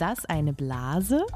das eine Blase?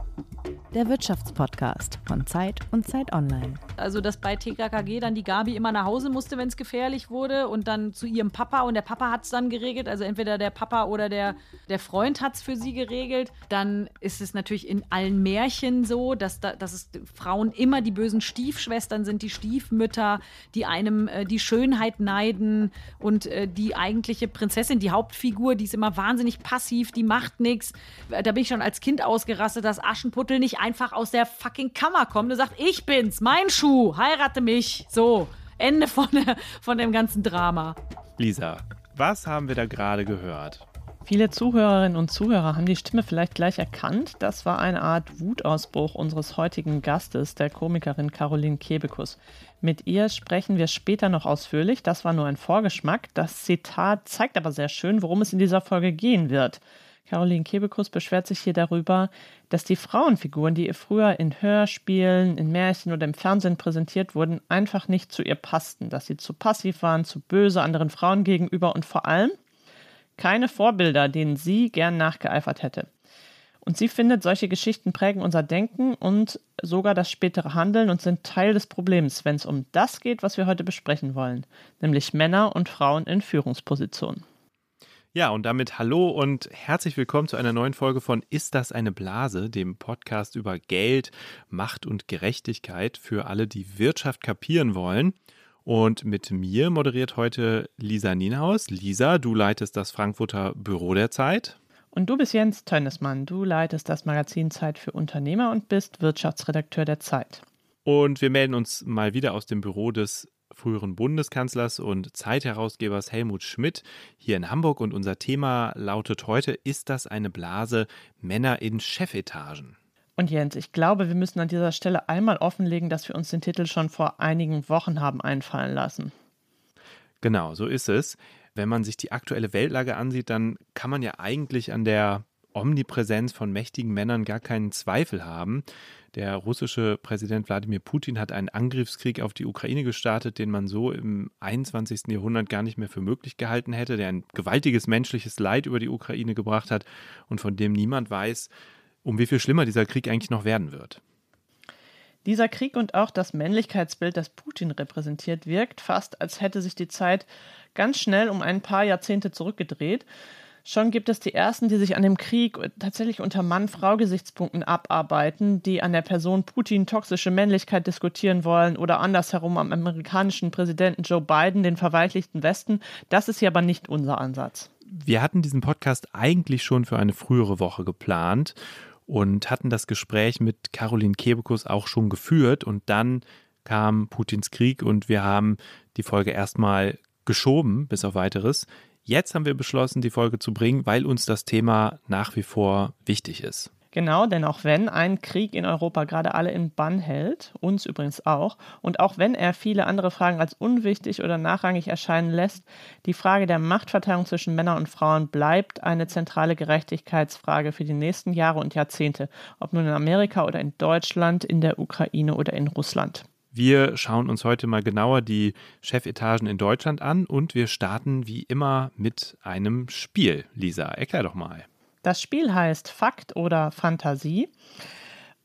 Der Wirtschaftspodcast von Zeit und Zeit Online. Also, dass bei TKKG dann die Gabi immer nach Hause musste, wenn es gefährlich wurde und dann zu ihrem Papa und der Papa hat es dann geregelt. Also, entweder der Papa oder der, der Freund hat es für sie geregelt. Dann ist es natürlich in allen Märchen so, dass, da, dass es Frauen immer die bösen Stiefschwestern sind, die Stiefmütter, die einem äh, die Schönheit neiden und äh, die eigentliche Prinzessin, die Hauptfigur, die ist immer wahnsinnig passiv, die macht nichts. Da bin ich schon als Kind ausgerastet, dass Aschenputtel nicht einfach aus der fucking Kammer kommt und sagt, ich bin's, mein Schuh, heirate mich. So, Ende von, der, von dem ganzen Drama. Lisa, was haben wir da gerade gehört? Viele Zuhörerinnen und Zuhörer haben die Stimme vielleicht gleich erkannt. Das war eine Art Wutausbruch unseres heutigen Gastes, der Komikerin Caroline Kebekus. Mit ihr sprechen wir später noch ausführlich. Das war nur ein Vorgeschmack. Das Zitat zeigt aber sehr schön, worum es in dieser Folge gehen wird. Caroline Kebekus beschwert sich hier darüber, dass die Frauenfiguren, die ihr früher in Hörspielen, in Märchen oder im Fernsehen präsentiert wurden, einfach nicht zu ihr passten, dass sie zu passiv waren, zu böse anderen Frauen gegenüber und vor allem keine Vorbilder, denen sie gern nachgeeifert hätte. Und sie findet, solche Geschichten prägen unser Denken und sogar das spätere Handeln und sind Teil des Problems, wenn es um das geht, was wir heute besprechen wollen, nämlich Männer und Frauen in Führungspositionen. Ja, und damit hallo und herzlich willkommen zu einer neuen Folge von Ist das eine Blase, dem Podcast über Geld, Macht und Gerechtigkeit für alle, die Wirtschaft kapieren wollen. Und mit mir moderiert heute Lisa Nienhaus. Lisa, du leitest das Frankfurter Büro der Zeit. Und du bist Jens Tönnesmann. Du leitest das Magazin Zeit für Unternehmer und bist Wirtschaftsredakteur der Zeit. Und wir melden uns mal wieder aus dem Büro des früheren Bundeskanzlers und Zeitherausgebers Helmut Schmidt hier in Hamburg und unser Thema lautet heute, ist das eine Blase Männer in Chefetagen? Und Jens, ich glaube, wir müssen an dieser Stelle einmal offenlegen, dass wir uns den Titel schon vor einigen Wochen haben einfallen lassen. Genau, so ist es. Wenn man sich die aktuelle Weltlage ansieht, dann kann man ja eigentlich an der Omnipräsenz von mächtigen Männern gar keinen Zweifel haben. Der russische Präsident Wladimir Putin hat einen Angriffskrieg auf die Ukraine gestartet, den man so im 21. Jahrhundert gar nicht mehr für möglich gehalten hätte, der ein gewaltiges menschliches Leid über die Ukraine gebracht hat und von dem niemand weiß, um wie viel schlimmer dieser Krieg eigentlich noch werden wird. Dieser Krieg und auch das Männlichkeitsbild, das Putin repräsentiert, wirkt fast, als hätte sich die Zeit ganz schnell um ein paar Jahrzehnte zurückgedreht. Schon gibt es die ersten, die sich an dem Krieg tatsächlich unter Mann-Frau-Gesichtspunkten abarbeiten, die an der Person Putin toxische Männlichkeit diskutieren wollen oder andersherum am amerikanischen Präsidenten Joe Biden, den verweichlichten Westen. Das ist hier aber nicht unser Ansatz. Wir hatten diesen Podcast eigentlich schon für eine frühere Woche geplant und hatten das Gespräch mit Caroline Kebekus auch schon geführt und dann kam Putins Krieg und wir haben die Folge erstmal geschoben bis auf weiteres. Jetzt haben wir beschlossen, die Folge zu bringen, weil uns das Thema nach wie vor wichtig ist. Genau, denn auch wenn ein Krieg in Europa gerade alle in Bann hält, uns übrigens auch, und auch wenn er viele andere Fragen als unwichtig oder nachrangig erscheinen lässt, die Frage der Machtverteilung zwischen Männern und Frauen bleibt eine zentrale Gerechtigkeitsfrage für die nächsten Jahre und Jahrzehnte, ob nun in Amerika oder in Deutschland, in der Ukraine oder in Russland. Wir schauen uns heute mal genauer die Chefetagen in Deutschland an und wir starten wie immer mit einem Spiel. Lisa, erklär doch mal. Das Spiel heißt Fakt oder Fantasie.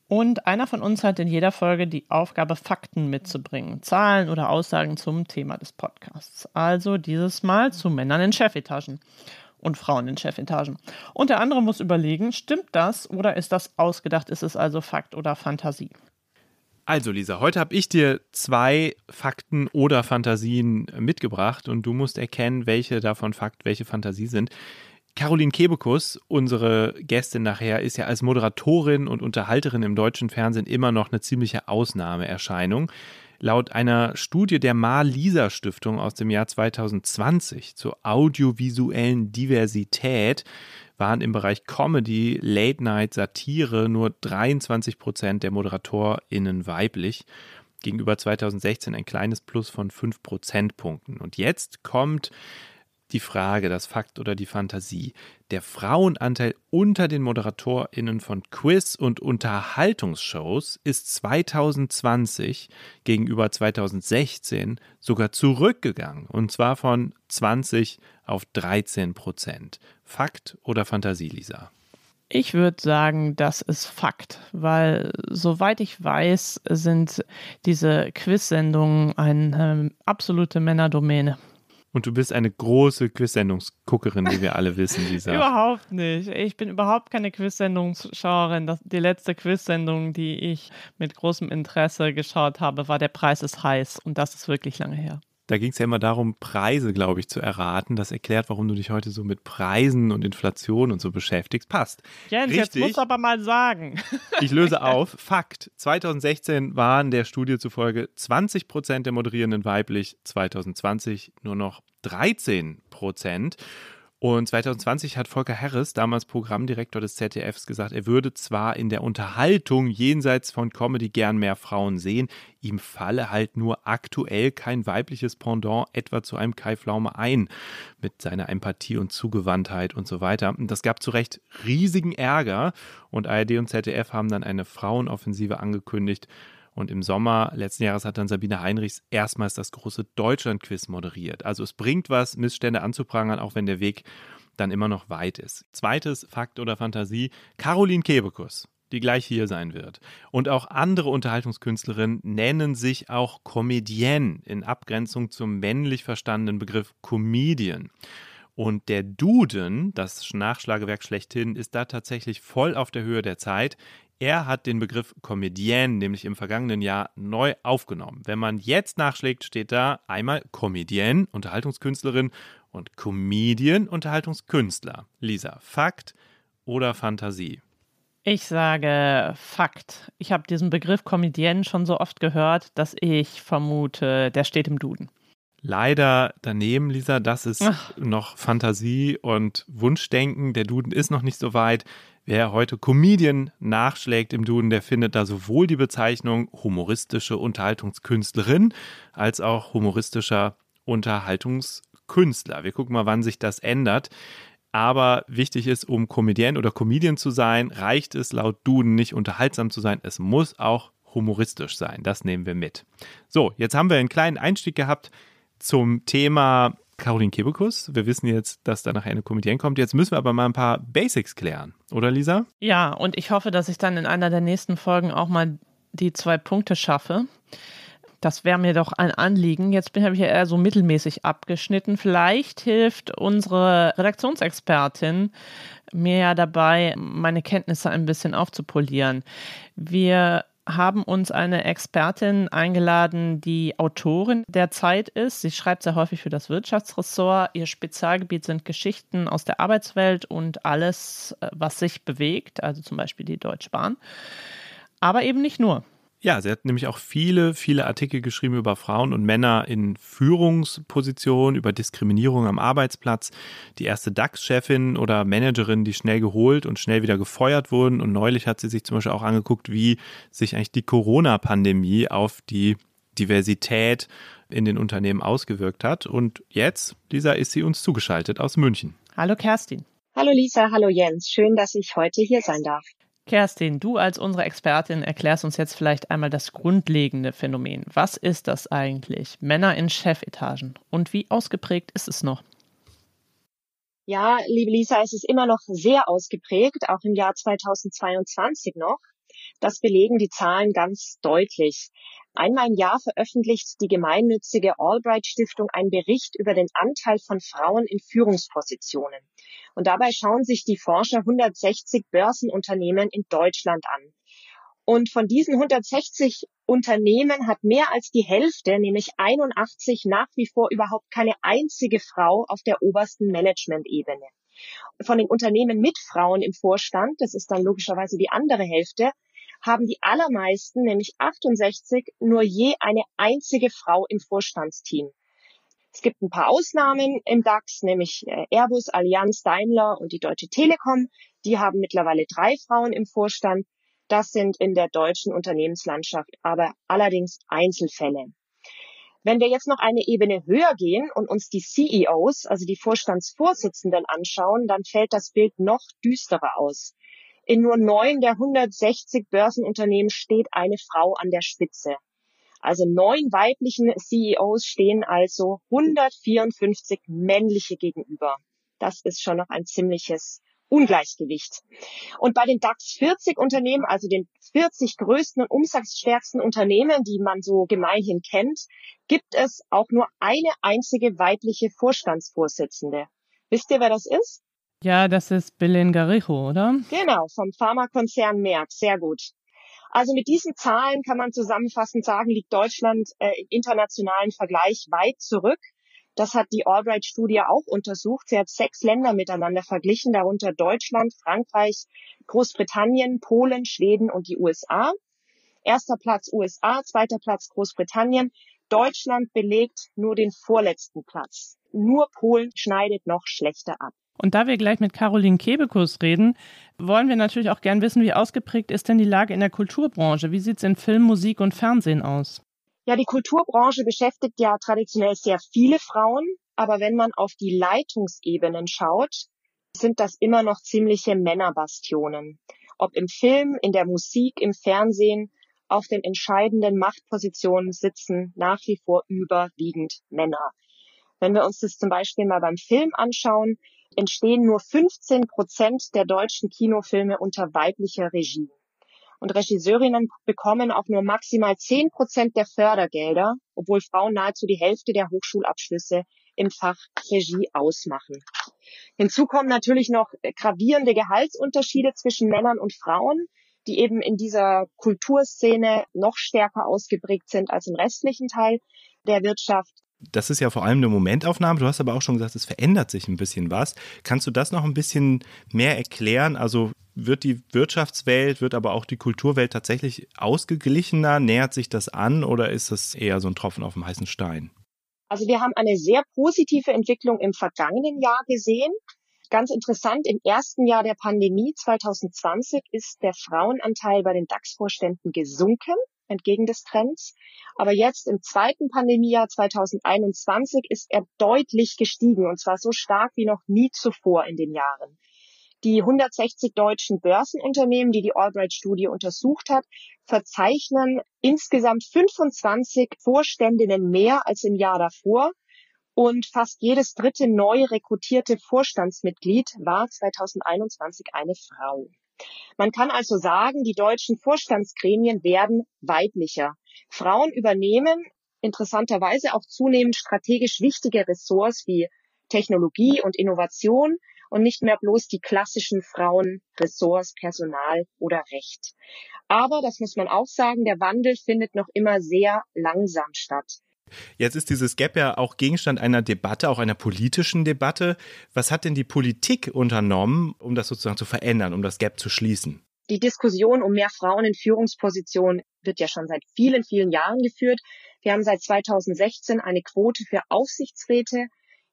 Und einer von uns hat in jeder Folge die Aufgabe, Fakten mitzubringen, Zahlen oder Aussagen zum Thema des Podcasts. Also dieses Mal zu Männern in Chefetagen und Frauen in Chefetagen. Und der andere muss überlegen, stimmt das oder ist das ausgedacht, ist es also Fakt oder Fantasie? Also Lisa, heute habe ich dir zwei Fakten oder Fantasien mitgebracht und du musst erkennen, welche davon Fakt, welche Fantasie sind. Caroline Kebekus, unsere Gästin nachher, ist ja als Moderatorin und Unterhalterin im deutschen Fernsehen immer noch eine ziemliche Ausnahmeerscheinung. Laut einer Studie der Mar-Lisa-Stiftung aus dem Jahr 2020 zur audiovisuellen Diversität waren im Bereich Comedy, Late Night, Satire nur 23 Prozent der ModeratorInnen weiblich. Gegenüber 2016 ein kleines Plus von 5 Prozentpunkten. Und jetzt kommt die Frage, das Fakt oder die Fantasie. Der Frauenanteil unter den ModeratorInnen von Quiz- und Unterhaltungsshows ist 2020 gegenüber 2016 sogar zurückgegangen. Und zwar von 20 auf 13 Prozent. Fakt oder Fantasie, Lisa? Ich würde sagen, das ist Fakt, weil soweit ich weiß, sind diese Quiz-Sendungen eine absolute Männerdomäne. Und du bist eine große Quiz-Sendungsguckerin, wie wir alle wissen, Lisa. überhaupt nicht. Ich bin überhaupt keine Quiz-Sendungsschauerin. Die letzte Quiz-Sendung, die ich mit großem Interesse geschaut habe, war Der Preis ist heiß. Und das ist wirklich lange her. Da ging es ja immer darum, Preise, glaube ich, zu erraten. Das erklärt, warum du dich heute so mit Preisen und Inflation und so beschäftigst. Passt. Jens, Richtig. jetzt musst du aber mal sagen. Ich löse auf. Fakt. 2016 waren der Studie zufolge 20 Prozent der Moderierenden weiblich, 2020 nur noch 13 Prozent. Und 2020 hat Volker Harris, damals Programmdirektor des ZDFs, gesagt, er würde zwar in der Unterhaltung jenseits von Comedy gern mehr Frauen sehen, ihm falle halt nur aktuell kein weibliches Pendant etwa zu einem Kai Pflaume ein, mit seiner Empathie und Zugewandtheit und so weiter. Und das gab zu Recht riesigen Ärger und ARD und ZDF haben dann eine Frauenoffensive angekündigt, und im Sommer letzten Jahres hat dann Sabine Heinrichs erstmals das große Deutschland-Quiz moderiert. Also es bringt was, Missstände anzuprangern, auch wenn der Weg dann immer noch weit ist. Zweites Fakt oder Fantasie, Caroline Kebekus die gleich hier sein wird. Und auch andere Unterhaltungskünstlerinnen nennen sich auch Comedienne in Abgrenzung zum männlich verstandenen Begriff Comedian. Und der Duden, das Nachschlagewerk schlechthin, ist da tatsächlich voll auf der Höhe der Zeit. Er hat den Begriff Comedienne nämlich im vergangenen Jahr neu aufgenommen. Wenn man jetzt nachschlägt, steht da einmal Comedienne, Unterhaltungskünstlerin und Comedian, Unterhaltungskünstler. Lisa, Fakt oder Fantasie? Ich sage Fakt. Ich habe diesen Begriff Comedienne schon so oft gehört, dass ich vermute, der steht im Duden. Leider daneben, Lisa, das ist Ach. noch Fantasie und Wunschdenken. Der Duden ist noch nicht so weit. Wer heute Comedian nachschlägt im Duden, der findet da sowohl die Bezeichnung humoristische Unterhaltungskünstlerin als auch humoristischer Unterhaltungskünstler. Wir gucken mal, wann sich das ändert. Aber wichtig ist, um Comedian oder Comedian zu sein, reicht es laut Duden nicht unterhaltsam zu sein. Es muss auch humoristisch sein. Das nehmen wir mit. So, jetzt haben wir einen kleinen Einstieg gehabt zum Thema Caroline Kebekus. Wir wissen jetzt, dass da nachher eine Comedienne kommt. Jetzt müssen wir aber mal ein paar Basics klären, oder Lisa? Ja, und ich hoffe, dass ich dann in einer der nächsten Folgen auch mal die zwei Punkte schaffe. Das wäre mir doch ein Anliegen. Jetzt bin ich ja eher so mittelmäßig abgeschnitten. Vielleicht hilft unsere Redaktionsexpertin mir ja dabei, meine Kenntnisse ein bisschen aufzupolieren. Wir haben uns eine Expertin eingeladen, die Autorin der Zeit ist. Sie schreibt sehr häufig für das Wirtschaftsressort. Ihr Spezialgebiet sind Geschichten aus der Arbeitswelt und alles, äh, was sich bewegt, also zum Beispiel die Deutsche Bahn. Aber eben nicht nur. Ja, sie hat nämlich auch viele, viele Artikel geschrieben über Frauen und Männer in Führungspositionen, über Diskriminierung am Arbeitsplatz. Die erste DAX-Chefin oder Managerin, die schnell geholt und schnell wieder gefeuert wurden. Und neulich hat sie sich zum Beispiel auch angeguckt, wie sich eigentlich die Corona-Pandemie auf die Diversität in den Unternehmen ausgewirkt hat. Und jetzt, Lisa, ist sie uns zugeschaltet aus München. Hallo Kerstin. Hallo Lisa, hallo Jens. Schön, dass ich heute hier sein darf. Kerstin, du als unsere Expertin erklärst uns jetzt vielleicht einmal das grundlegende Phänomen. Was ist das eigentlich? Männer in Chefetagen. Und wie ausgeprägt ist es noch? Ja, liebe Lisa, es ist immer noch sehr ausgeprägt, auch im Jahr 2022 noch. Das belegen die Zahlen ganz deutlich. Einmal im Jahr veröffentlicht die gemeinnützige Albright Stiftung einen Bericht über den Anteil von Frauen in Führungspositionen. Und dabei schauen sich die Forscher 160 Börsenunternehmen in Deutschland an. Und von diesen 160 Unternehmen hat mehr als die Hälfte, nämlich 81, nach wie vor überhaupt keine einzige Frau auf der obersten Management-Ebene. Von den Unternehmen mit Frauen im Vorstand, das ist dann logischerweise die andere Hälfte, haben die allermeisten, nämlich 68, nur je eine einzige Frau im Vorstandsteam. Es gibt ein paar Ausnahmen im DAX, nämlich äh, Airbus, Allianz, Daimler und die Deutsche Telekom. Die haben mittlerweile drei Frauen im Vorstand. Das sind in der deutschen Unternehmenslandschaft aber allerdings Einzelfälle. Wenn wir jetzt noch eine Ebene höher gehen und uns die CEOs, also die Vorstandsvorsitzenden anschauen, dann fällt das Bild noch düsterer aus. In nur neun der 160 Börsenunternehmen steht eine Frau an der Spitze. Also neun weiblichen CEOs stehen also 154 männliche gegenüber. Das ist schon noch ein ziemliches Ungleichgewicht. Und bei den DAX 40 Unternehmen, also den 40 größten und umsatzstärksten Unternehmen, die man so gemeinhin kennt, gibt es auch nur eine einzige weibliche Vorstandsvorsitzende. Wisst ihr, wer das ist? Ja, das ist Belen Garijo, oder? Genau, vom Pharmakonzern Merck. Sehr gut. Also mit diesen Zahlen kann man zusammenfassend sagen, liegt Deutschland äh, im internationalen Vergleich weit zurück. Das hat die Albright-Studie auch untersucht. Sie hat sechs Länder miteinander verglichen, darunter Deutschland, Frankreich, Großbritannien, Polen, Schweden und die USA. Erster Platz USA, zweiter Platz Großbritannien. Deutschland belegt nur den vorletzten Platz. Nur Polen schneidet noch schlechter ab. Und da wir gleich mit Caroline Kebekus reden, wollen wir natürlich auch gern wissen, wie ausgeprägt ist denn die Lage in der Kulturbranche? Wie sieht es in Film, Musik und Fernsehen aus? Ja, die Kulturbranche beschäftigt ja traditionell sehr viele Frauen, aber wenn man auf die Leitungsebenen schaut, sind das immer noch ziemliche Männerbastionen. Ob im Film, in der Musik, im Fernsehen, auf den entscheidenden Machtpositionen sitzen nach wie vor überwiegend Männer. Wenn wir uns das zum Beispiel mal beim Film anschauen, entstehen nur 15 Prozent der deutschen Kinofilme unter weiblicher Regie. Und Regisseurinnen bekommen auch nur maximal 10 Prozent der Fördergelder, obwohl Frauen nahezu die Hälfte der Hochschulabschlüsse im Fach Regie ausmachen. Hinzu kommen natürlich noch gravierende Gehaltsunterschiede zwischen Männern und Frauen, die eben in dieser Kulturszene noch stärker ausgeprägt sind als im restlichen Teil der Wirtschaft das ist ja vor allem eine Momentaufnahme. Du hast aber auch schon gesagt, es verändert sich ein bisschen was. Kannst du das noch ein bisschen mehr erklären? Also wird die Wirtschaftswelt, wird aber auch die Kulturwelt tatsächlich ausgeglichener? Nähert sich das an oder ist das eher so ein Tropfen auf dem heißen Stein? Also wir haben eine sehr positive Entwicklung im vergangenen Jahr gesehen. Ganz interessant, im ersten Jahr der Pandemie 2020 ist der Frauenanteil bei den DAX-Vorständen gesunken entgegen des Trends. Aber jetzt im zweiten Pandemiejahr 2021 ist er deutlich gestiegen und zwar so stark wie noch nie zuvor in den Jahren. Die 160 deutschen Börsenunternehmen, die die Albright-Studie untersucht hat, verzeichnen insgesamt 25 Vorständinnen mehr als im Jahr davor. Und fast jedes dritte neu rekrutierte Vorstandsmitglied war 2021 eine Frau. Man kann also sagen, die deutschen Vorstandsgremien werden weiblicher. Frauen übernehmen interessanterweise auch zunehmend strategisch wichtige Ressorts wie Technologie und Innovation und nicht mehr bloß die klassischen Frauenressorts Personal oder Recht. Aber, das muss man auch sagen, der Wandel findet noch immer sehr langsam statt. Jetzt ist dieses Gap ja auch Gegenstand einer Debatte, auch einer politischen Debatte. Was hat denn die Politik unternommen, um das sozusagen zu verändern, um das Gap zu schließen? Die Diskussion um mehr Frauen in Führungspositionen wird ja schon seit vielen, vielen Jahren geführt. Wir haben seit 2016 eine Quote für Aufsichtsräte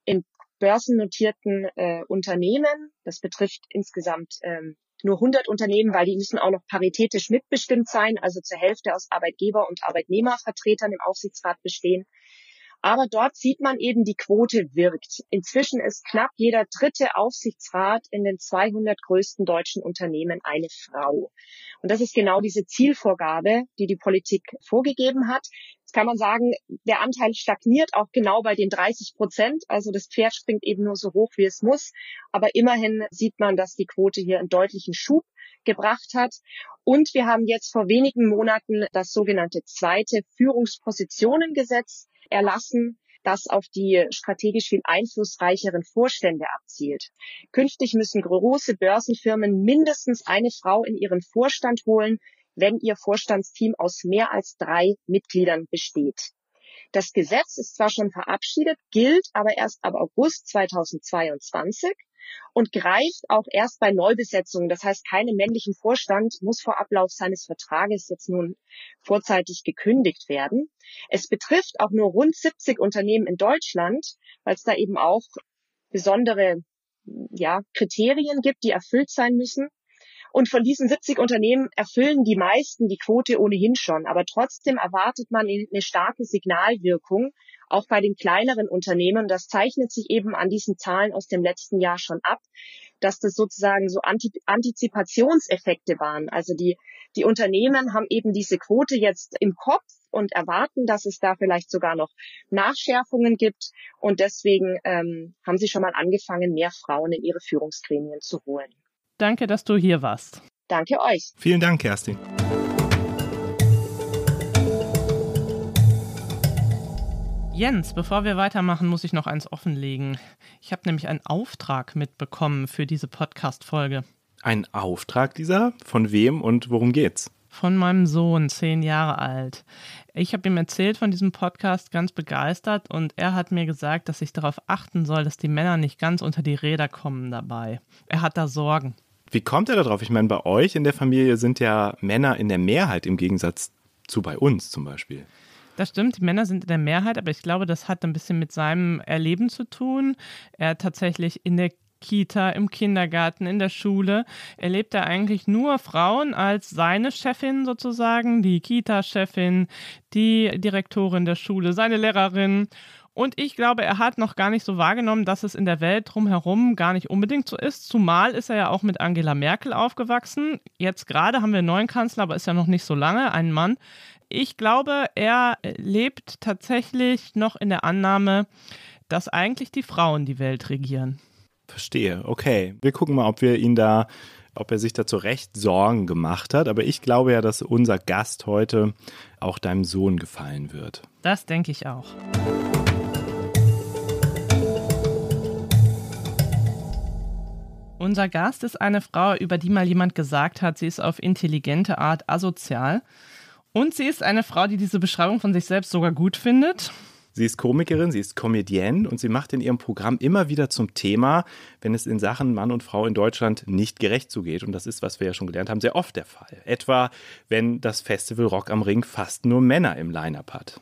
in börsennotierten äh, Unternehmen. Das betrifft insgesamt ähm, nur 100 Unternehmen, weil die müssen auch noch paritätisch mitbestimmt sein, also zur Hälfte aus Arbeitgeber- und Arbeitnehmervertretern im Aufsichtsrat bestehen. Aber dort sieht man eben, die Quote wirkt. Inzwischen ist knapp jeder dritte Aufsichtsrat in den 200 größten deutschen Unternehmen eine Frau. Und das ist genau diese Zielvorgabe, die die Politik vorgegeben hat. Jetzt kann man sagen, der Anteil stagniert auch genau bei den 30 Prozent. Also das Pferd springt eben nur so hoch, wie es muss. Aber immerhin sieht man, dass die Quote hier einen deutlichen Schub gebracht hat. Und wir haben jetzt vor wenigen Monaten das sogenannte zweite Führungspositionengesetz erlassen, das auf die strategisch viel einflussreicheren Vorstände abzielt. Künftig müssen große Börsenfirmen mindestens eine Frau in ihren Vorstand holen, wenn ihr Vorstandsteam aus mehr als drei Mitgliedern besteht. Das Gesetz ist zwar schon verabschiedet, gilt aber erst ab August 2022 und greift auch erst bei Neubesetzungen. Das heißt, keinem männlichen Vorstand muss vor Ablauf seines Vertrages jetzt nun vorzeitig gekündigt werden. Es betrifft auch nur rund 70 Unternehmen in Deutschland, weil es da eben auch besondere ja, Kriterien gibt, die erfüllt sein müssen. Und von diesen 70 Unternehmen erfüllen die meisten die Quote ohnehin schon. Aber trotzdem erwartet man eine starke Signalwirkung, auch bei den kleineren Unternehmen. Das zeichnet sich eben an diesen Zahlen aus dem letzten Jahr schon ab, dass das sozusagen so Antizipationseffekte waren. Also die, die Unternehmen haben eben diese Quote jetzt im Kopf und erwarten, dass es da vielleicht sogar noch Nachschärfungen gibt. Und deswegen ähm, haben sie schon mal angefangen, mehr Frauen in ihre Führungsgremien zu holen. Danke, dass du hier warst. Danke euch. Vielen Dank, Kerstin. Jens, bevor wir weitermachen, muss ich noch eins offenlegen. Ich habe nämlich einen Auftrag mitbekommen für diese Podcast-Folge. Ein Auftrag dieser? Von wem und worum geht's? Von meinem Sohn, zehn Jahre alt. Ich habe ihm erzählt von diesem Podcast, ganz begeistert, und er hat mir gesagt, dass ich darauf achten soll, dass die Männer nicht ganz unter die Räder kommen dabei. Er hat da Sorgen. Wie kommt er darauf? Ich meine, bei euch in der Familie sind ja Männer in der Mehrheit im Gegensatz zu bei uns zum Beispiel. Das stimmt, die Männer sind in der Mehrheit, aber ich glaube, das hat ein bisschen mit seinem Erleben zu tun. Er tatsächlich in der Kita, im Kindergarten, in der Schule erlebt er eigentlich nur Frauen als seine Chefin sozusagen, die Kita-Chefin, die Direktorin der Schule, seine Lehrerin. Und ich glaube, er hat noch gar nicht so wahrgenommen, dass es in der Welt drumherum gar nicht unbedingt so ist. Zumal ist er ja auch mit Angela Merkel aufgewachsen. Jetzt gerade haben wir einen neuen Kanzler, aber ist ja noch nicht so lange, ein Mann. Ich glaube, er lebt tatsächlich noch in der Annahme, dass eigentlich die Frauen die Welt regieren. Verstehe, okay. Wir gucken mal, ob wir ihn da, ob er sich da zu Recht Sorgen gemacht hat. Aber ich glaube ja, dass unser Gast heute auch deinem Sohn gefallen wird. Das denke ich auch. Unser Gast ist eine Frau, über die mal jemand gesagt hat, sie ist auf intelligente Art asozial. Und sie ist eine Frau, die diese Beschreibung von sich selbst sogar gut findet. Sie ist Komikerin, sie ist Comedienne und sie macht in ihrem Programm immer wieder zum Thema, wenn es in Sachen Mann und Frau in Deutschland nicht gerecht zugeht. Und das ist, was wir ja schon gelernt haben, sehr oft der Fall. Etwa, wenn das Festival Rock am Ring fast nur Männer im Line-up hat.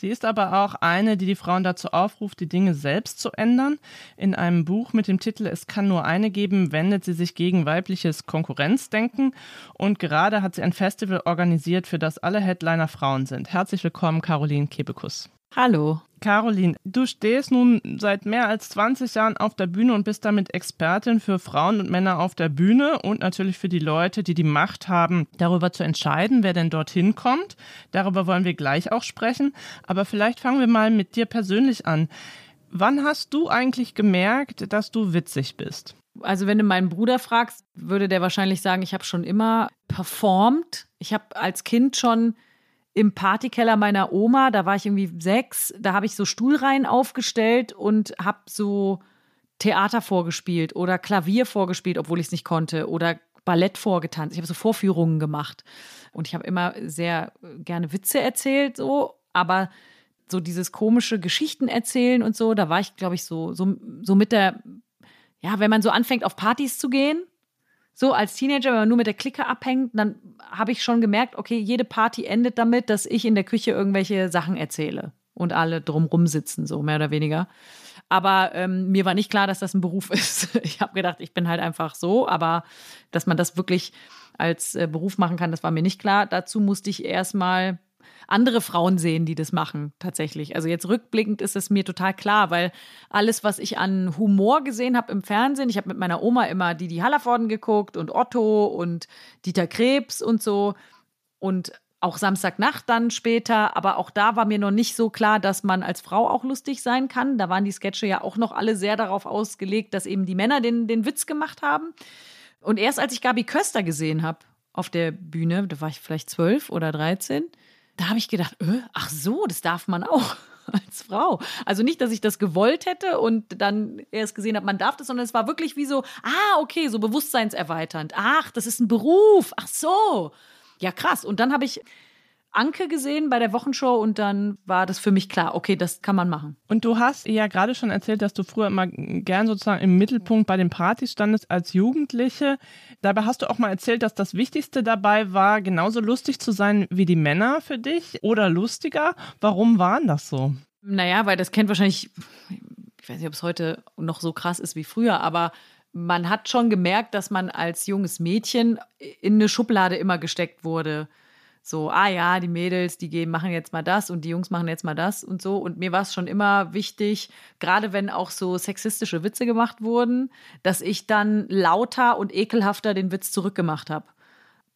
Sie ist aber auch eine, die die Frauen dazu aufruft, die Dinge selbst zu ändern. In einem Buch mit dem Titel Es kann nur eine geben, wendet sie sich gegen weibliches Konkurrenzdenken. Und gerade hat sie ein Festival organisiert, für das alle Headliner Frauen sind. Herzlich willkommen, Caroline Kebekus. Hallo. Caroline, du stehst nun seit mehr als 20 Jahren auf der Bühne und bist damit Expertin für Frauen und Männer auf der Bühne und natürlich für die Leute, die die Macht haben, darüber zu entscheiden, wer denn dorthin kommt. Darüber wollen wir gleich auch sprechen. Aber vielleicht fangen wir mal mit dir persönlich an. Wann hast du eigentlich gemerkt, dass du witzig bist? Also wenn du meinen Bruder fragst, würde der wahrscheinlich sagen, ich habe schon immer performt. Ich habe als Kind schon im Partykeller meiner Oma, da war ich irgendwie sechs, da habe ich so Stuhlreihen aufgestellt und habe so Theater vorgespielt oder Klavier vorgespielt, obwohl ich es nicht konnte oder Ballett vorgetanzt. Ich habe so Vorführungen gemacht und ich habe immer sehr gerne Witze erzählt, so, aber so dieses komische Geschichten erzählen und so, da war ich, glaube ich, so, so, so mit der, ja, wenn man so anfängt, auf Partys zu gehen, so als Teenager, wenn man nur mit der Clique abhängt, dann habe ich schon gemerkt, okay, jede Party endet damit, dass ich in der Küche irgendwelche Sachen erzähle und alle drumrum sitzen, so mehr oder weniger. Aber ähm, mir war nicht klar, dass das ein Beruf ist. Ich habe gedacht, ich bin halt einfach so, aber dass man das wirklich als äh, Beruf machen kann, das war mir nicht klar. Dazu musste ich erstmal andere Frauen sehen, die das machen, tatsächlich. Also jetzt rückblickend ist es mir total klar, weil alles, was ich an Humor gesehen habe im Fernsehen, ich habe mit meiner Oma immer die Hallervorden geguckt und Otto und Dieter Krebs und so und auch Samstagnacht dann später, aber auch da war mir noch nicht so klar, dass man als Frau auch lustig sein kann. Da waren die Sketche ja auch noch alle sehr darauf ausgelegt, dass eben die Männer den, den Witz gemacht haben. Und erst als ich Gabi Köster gesehen habe auf der Bühne, da war ich vielleicht zwölf oder dreizehn, da habe ich gedacht, äh, ach so, das darf man auch als Frau. Also nicht, dass ich das gewollt hätte und dann erst gesehen habe, man darf das, sondern es war wirklich wie so, ah, okay, so bewusstseinserweiternd. Ach, das ist ein Beruf. Ach so. Ja, krass. Und dann habe ich Anke gesehen bei der Wochenshow und dann war das für mich klar, okay, das kann man machen. Und du hast ja gerade schon erzählt, dass du früher immer gern sozusagen im Mittelpunkt bei den Partys standest als Jugendliche. Dabei hast du auch mal erzählt, dass das Wichtigste dabei war, genauso lustig zu sein wie die Männer für dich oder lustiger. Warum waren das so? Naja, weil das kennt wahrscheinlich, ich weiß nicht, ob es heute noch so krass ist wie früher, aber man hat schon gemerkt, dass man als junges Mädchen in eine Schublade immer gesteckt wurde so, ah ja, die Mädels, die gehen, machen jetzt mal das und die Jungs machen jetzt mal das und so. Und mir war es schon immer wichtig, gerade wenn auch so sexistische Witze gemacht wurden, dass ich dann lauter und ekelhafter den Witz zurückgemacht habe.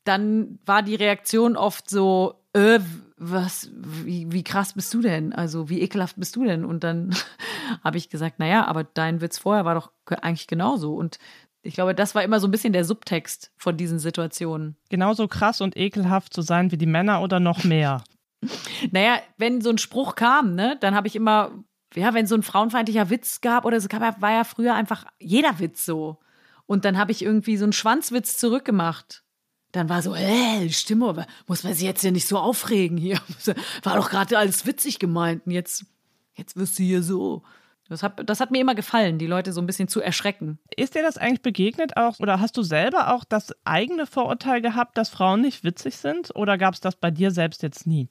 Dann war die Reaktion oft so, äh, was, wie, wie krass bist du denn? Also, wie ekelhaft bist du denn? Und dann habe ich gesagt, naja, aber dein Witz vorher war doch eigentlich genauso. Und Ich glaube, das war immer so ein bisschen der Subtext von diesen Situationen. Genauso krass und ekelhaft zu sein wie die Männer oder noch mehr. Naja, wenn so ein Spruch kam, ne, dann habe ich immer, ja, wenn so ein frauenfeindlicher Witz gab oder so, war ja früher einfach jeder Witz so. Und dann habe ich irgendwie so einen Schwanzwitz zurückgemacht. Dann war so, äh, Stimme, muss man sich jetzt ja nicht so aufregen hier. War doch gerade alles witzig gemeint. Und jetzt, jetzt wirst du hier so. Das hat, das hat mir immer gefallen, die Leute so ein bisschen zu erschrecken. Ist dir das eigentlich begegnet auch oder hast du selber auch das eigene Vorurteil gehabt, dass Frauen nicht witzig sind oder gab es das bei dir selbst jetzt nie?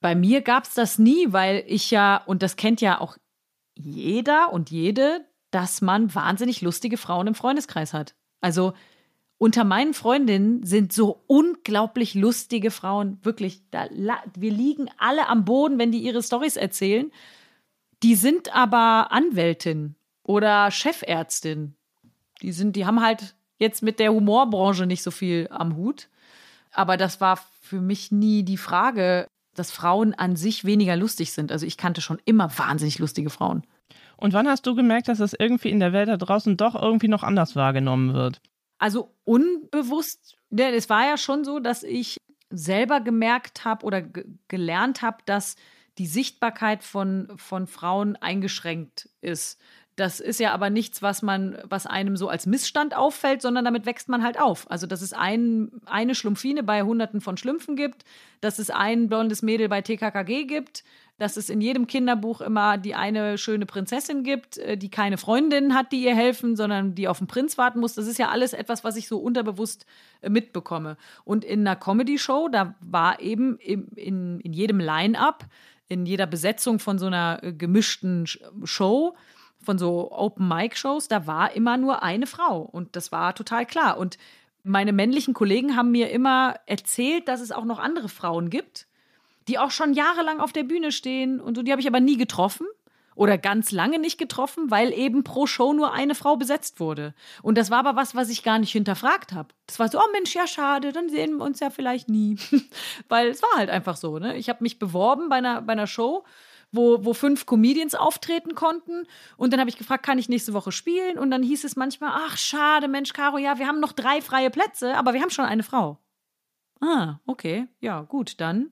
Bei mir gab es das nie, weil ich ja, und das kennt ja auch jeder und jede, dass man wahnsinnig lustige Frauen im Freundeskreis hat. Also unter meinen Freundinnen sind so unglaublich lustige Frauen, wirklich, da, wir liegen alle am Boden, wenn die ihre Stories erzählen. Die sind aber Anwältin oder Chefärztin. Die sind, die haben halt jetzt mit der Humorbranche nicht so viel am Hut. Aber das war für mich nie die Frage, dass Frauen an sich weniger lustig sind. Also ich kannte schon immer wahnsinnig lustige Frauen. Und wann hast du gemerkt, dass das irgendwie in der Welt da draußen doch irgendwie noch anders wahrgenommen wird? Also unbewusst, ja, es war ja schon so, dass ich selber gemerkt habe oder gelernt habe, dass die Sichtbarkeit von, von Frauen eingeschränkt ist. Das ist ja aber nichts, was man, was einem so als Missstand auffällt, sondern damit wächst man halt auf. Also, dass es ein, eine Schlumpfine bei Hunderten von Schlümpfen gibt, dass es ein blondes Mädel bei TKKG gibt, dass es in jedem Kinderbuch immer die eine schöne Prinzessin gibt, äh, die keine Freundinnen hat, die ihr helfen, sondern die auf den Prinz warten muss. Das ist ja alles etwas, was ich so unterbewusst äh, mitbekomme. Und in einer Comedy-Show, da war eben in, in jedem Line-up, in jeder Besetzung von so einer äh, gemischten Show, von so Open-Mic-Shows, da war immer nur eine Frau. Und das war total klar. Und meine männlichen Kollegen haben mir immer erzählt, dass es auch noch andere Frauen gibt, die auch schon jahrelang auf der Bühne stehen. Und so, die habe ich aber nie getroffen oder ganz lange nicht getroffen, weil eben pro Show nur eine Frau besetzt wurde. Und das war aber was, was ich gar nicht hinterfragt habe. Das war so, oh Mensch, ja schade, dann sehen wir uns ja vielleicht nie. weil es war halt einfach so. Ne? Ich habe mich beworben bei einer, bei einer Show wo, wo fünf Comedians auftreten konnten. Und dann habe ich gefragt, kann ich nächste Woche spielen? Und dann hieß es manchmal, ach, schade, Mensch, Caro, ja, wir haben noch drei freie Plätze, aber wir haben schon eine Frau. Ah, okay, ja, gut, dann.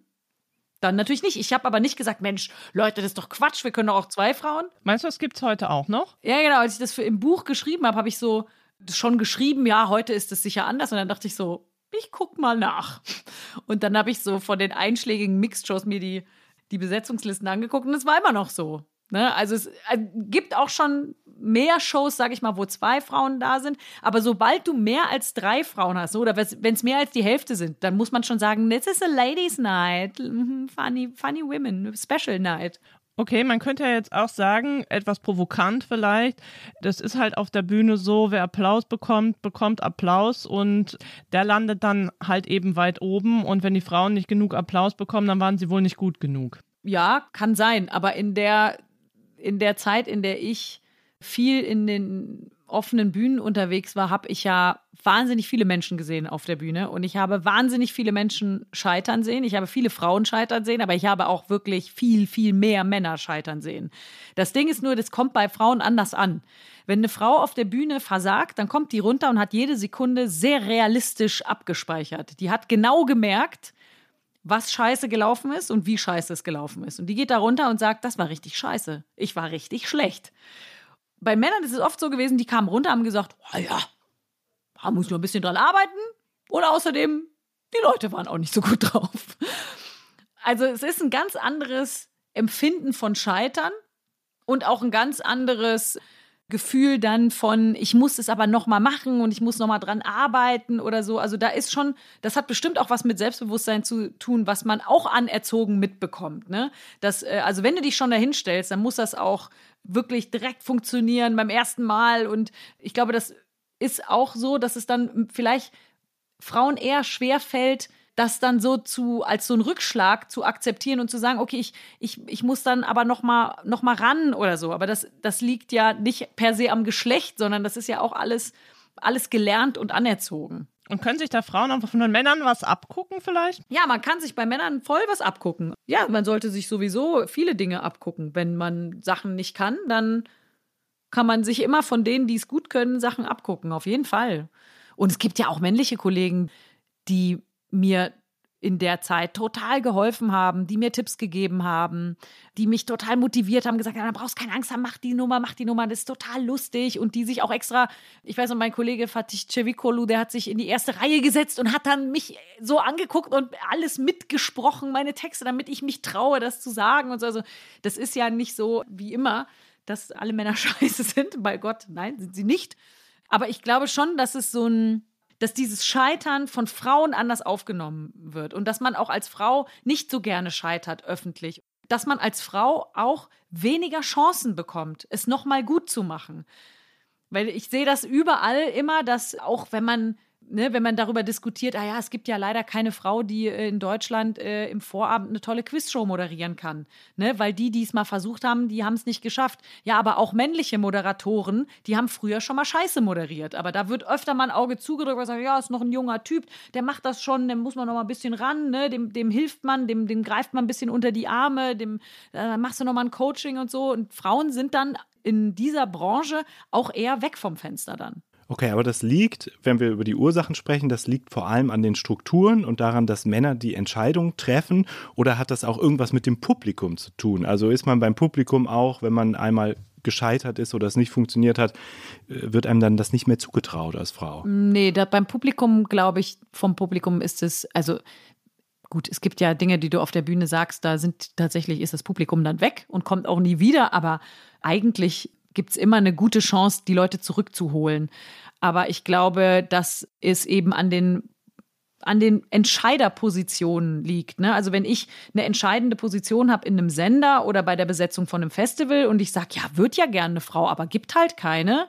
Dann natürlich nicht. Ich habe aber nicht gesagt, Mensch, Leute, das ist doch Quatsch, wir können doch auch zwei Frauen. Meinst du, das gibt es heute auch noch? Ja, genau. Als ich das für im Buch geschrieben habe, habe ich so schon geschrieben, ja, heute ist es sicher anders. Und dann dachte ich so, ich guck mal nach. Und dann habe ich so von den einschlägigen Mixed-Shows mir die die Besetzungslisten angeguckt und es war immer noch so. Ne? Also es äh, gibt auch schon mehr Shows, sag ich mal, wo zwei Frauen da sind. Aber sobald du mehr als drei Frauen hast, oder wenn es mehr als die Hälfte sind, dann muss man schon sagen, this is a ladies' night, mhm, funny, funny women, special night. Okay, man könnte ja jetzt auch sagen, etwas provokant vielleicht, das ist halt auf der Bühne so, wer Applaus bekommt, bekommt Applaus und der landet dann halt eben weit oben und wenn die Frauen nicht genug Applaus bekommen, dann waren sie wohl nicht gut genug. Ja, kann sein, aber in der, in der Zeit, in der ich viel in den offenen Bühnen unterwegs war, habe ich ja wahnsinnig viele Menschen gesehen auf der Bühne und ich habe wahnsinnig viele Menschen scheitern sehen. Ich habe viele Frauen scheitern sehen, aber ich habe auch wirklich viel, viel mehr Männer scheitern sehen. Das Ding ist nur, das kommt bei Frauen anders an. Wenn eine Frau auf der Bühne versagt, dann kommt die runter und hat jede Sekunde sehr realistisch abgespeichert. Die hat genau gemerkt, was scheiße gelaufen ist und wie scheiße es gelaufen ist. Und die geht da runter und sagt, das war richtig scheiße. Ich war richtig schlecht bei Männern ist es oft so gewesen, die kamen runter, haben gesagt, oh ja, da muss ich noch ein bisschen dran arbeiten. Oder außerdem, die Leute waren auch nicht so gut drauf. Also es ist ein ganz anderes Empfinden von Scheitern und auch ein ganz anderes Gefühl dann von, ich muss es aber noch mal machen und ich muss noch mal dran arbeiten oder so. Also da ist schon, das hat bestimmt auch was mit Selbstbewusstsein zu tun, was man auch anerzogen mitbekommt. Ne? Das, äh, also wenn du dich schon dahin stellst, dann muss das auch wirklich direkt funktionieren beim ersten Mal. Und ich glaube, das ist auch so, dass es dann vielleicht Frauen eher schwer fällt, das dann so zu als so einen Rückschlag zu akzeptieren und zu sagen, okay, ich, ich, ich muss dann aber noch mal, noch mal ran oder so. Aber das, das liegt ja nicht per se am Geschlecht, sondern das ist ja auch alles, alles gelernt und anerzogen. Und können sich da Frauen einfach von den Männern was abgucken vielleicht? Ja, man kann sich bei Männern voll was abgucken. Ja, man sollte sich sowieso viele Dinge abgucken. Wenn man Sachen nicht kann, dann kann man sich immer von denen, die es gut können, Sachen abgucken, auf jeden Fall. Und es gibt ja auch männliche Kollegen, die mir in der Zeit total geholfen haben, die mir Tipps gegeben haben, die mich total motiviert haben, gesagt haben, da brauchst keine Angst haben, mach die Nummer, mach die Nummer, das ist total lustig und die sich auch extra, ich weiß noch, mein Kollege Fatih Cevikolu, der hat sich in die erste Reihe gesetzt und hat dann mich so angeguckt und alles mitgesprochen, meine Texte, damit ich mich traue, das zu sagen und so. Also das ist ja nicht so wie immer, dass alle Männer scheiße sind, bei Gott, nein, sind sie nicht. Aber ich glaube schon, dass es so ein dass dieses Scheitern von Frauen anders aufgenommen wird und dass man auch als Frau nicht so gerne scheitert öffentlich. Dass man als Frau auch weniger Chancen bekommt, es nochmal gut zu machen. Weil ich sehe das überall immer, dass auch wenn man ne, wenn man darüber diskutiert, ah ja, es gibt ja leider keine Frau, die äh, in Deutschland äh, im Vorabend eine tolle Quizshow moderieren kann, ne, weil die, die es mal versucht haben, die haben es nicht geschafft. Ja, aber auch männliche Moderatoren, die haben früher schon mal Scheiße moderiert, aber da wird öfter mal ein Auge zugedrückt und sagt, ja, ist noch ein junger Typ, der macht das schon, dem muss man noch mal ein bisschen ran, ne, dem, dem hilft man, dem, dem greift man ein bisschen unter die Arme, dem äh, machst du noch mal ein Coaching und so und Frauen sind dann in dieser Branche auch eher weg vom Fenster dann. Okay, aber das liegt, wenn wir über die Ursachen sprechen, das liegt vor allem an den Strukturen und daran, dass Männer die Entscheidung treffen oder hat das auch irgendwas mit dem Publikum zu tun? Also ist man beim Publikum auch, wenn man einmal gescheitert ist oder es nicht funktioniert hat, äh, wird einem dann das nicht mehr zugetraut als Frau? Nee, da, beim Publikum, glaube ich, vom Publikum ist es, also gut, es gibt ja Dinge, die du auf der Bühne sagst, da sind tatsächlich ist das Publikum dann weg und kommt auch nie wieder, aber eigentlich gibt es immer eine gute Chance, die Leute zurückzuholen. Aber ich glaube, dass es eben an den an den Entscheiderpositionen liegt. Ne? Also wenn ich eine entscheidende Position habe in einem Sender oder bei der Besetzung von einem Festival und ich sage, ja, wird ja gerne eine Frau, aber gibt halt keine,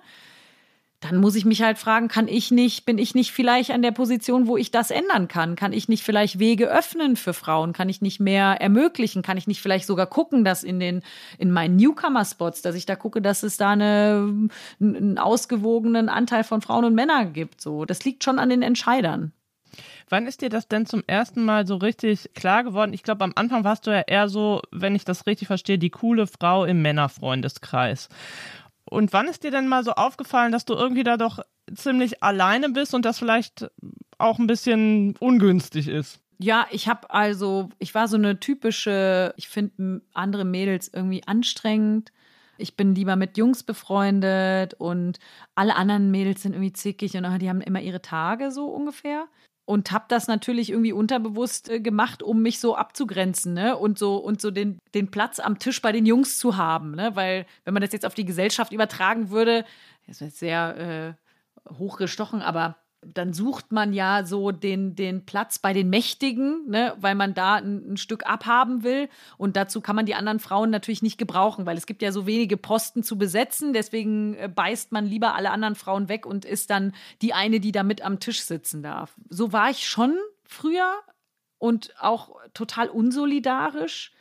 dann muss ich mich halt fragen, kann ich nicht, bin ich nicht vielleicht an der Position, wo ich das ändern kann? Kann ich nicht vielleicht Wege öffnen für Frauen? Kann ich nicht mehr ermöglichen? Kann ich nicht vielleicht sogar gucken, dass in den, in meinen Newcomer-Spots, dass ich da gucke, dass es da eine, einen ausgewogenen Anteil von Frauen und Männern gibt? So, das liegt schon an den Entscheidern. Wann ist dir das denn zum ersten Mal so richtig klar geworden? Ich glaube, am Anfang warst du ja eher so, wenn ich das richtig verstehe, die coole Frau im Männerfreundeskreis. Und wann ist dir denn mal so aufgefallen, dass du irgendwie da doch ziemlich alleine bist und das vielleicht auch ein bisschen ungünstig ist? Ja, ich habe also, ich war so eine typische, ich finde andere Mädels irgendwie anstrengend. Ich bin lieber mit Jungs befreundet und alle anderen Mädels sind irgendwie zickig und die haben immer ihre Tage so ungefähr und habe das natürlich irgendwie unterbewusst äh, gemacht, um mich so abzugrenzen, ne? Und so und so den, den Platz am Tisch bei den Jungs zu haben, ne? Weil wenn man das jetzt auf die Gesellschaft übertragen würde, das wäre sehr äh, hochgestochen, aber dann sucht man ja so den, den Platz bei den Mächtigen, ne, weil man da ein, ein, Stück abhaben will. Und dazu kann man die anderen Frauen natürlich nicht gebrauchen, weil es gibt ja so wenige Posten zu besetzen. Deswegen äh, beißt man lieber alle anderen Frauen weg und ist dann die eine, die da mit am Tisch sitzen darf. So war ich schon früher und auch total unsolidarisch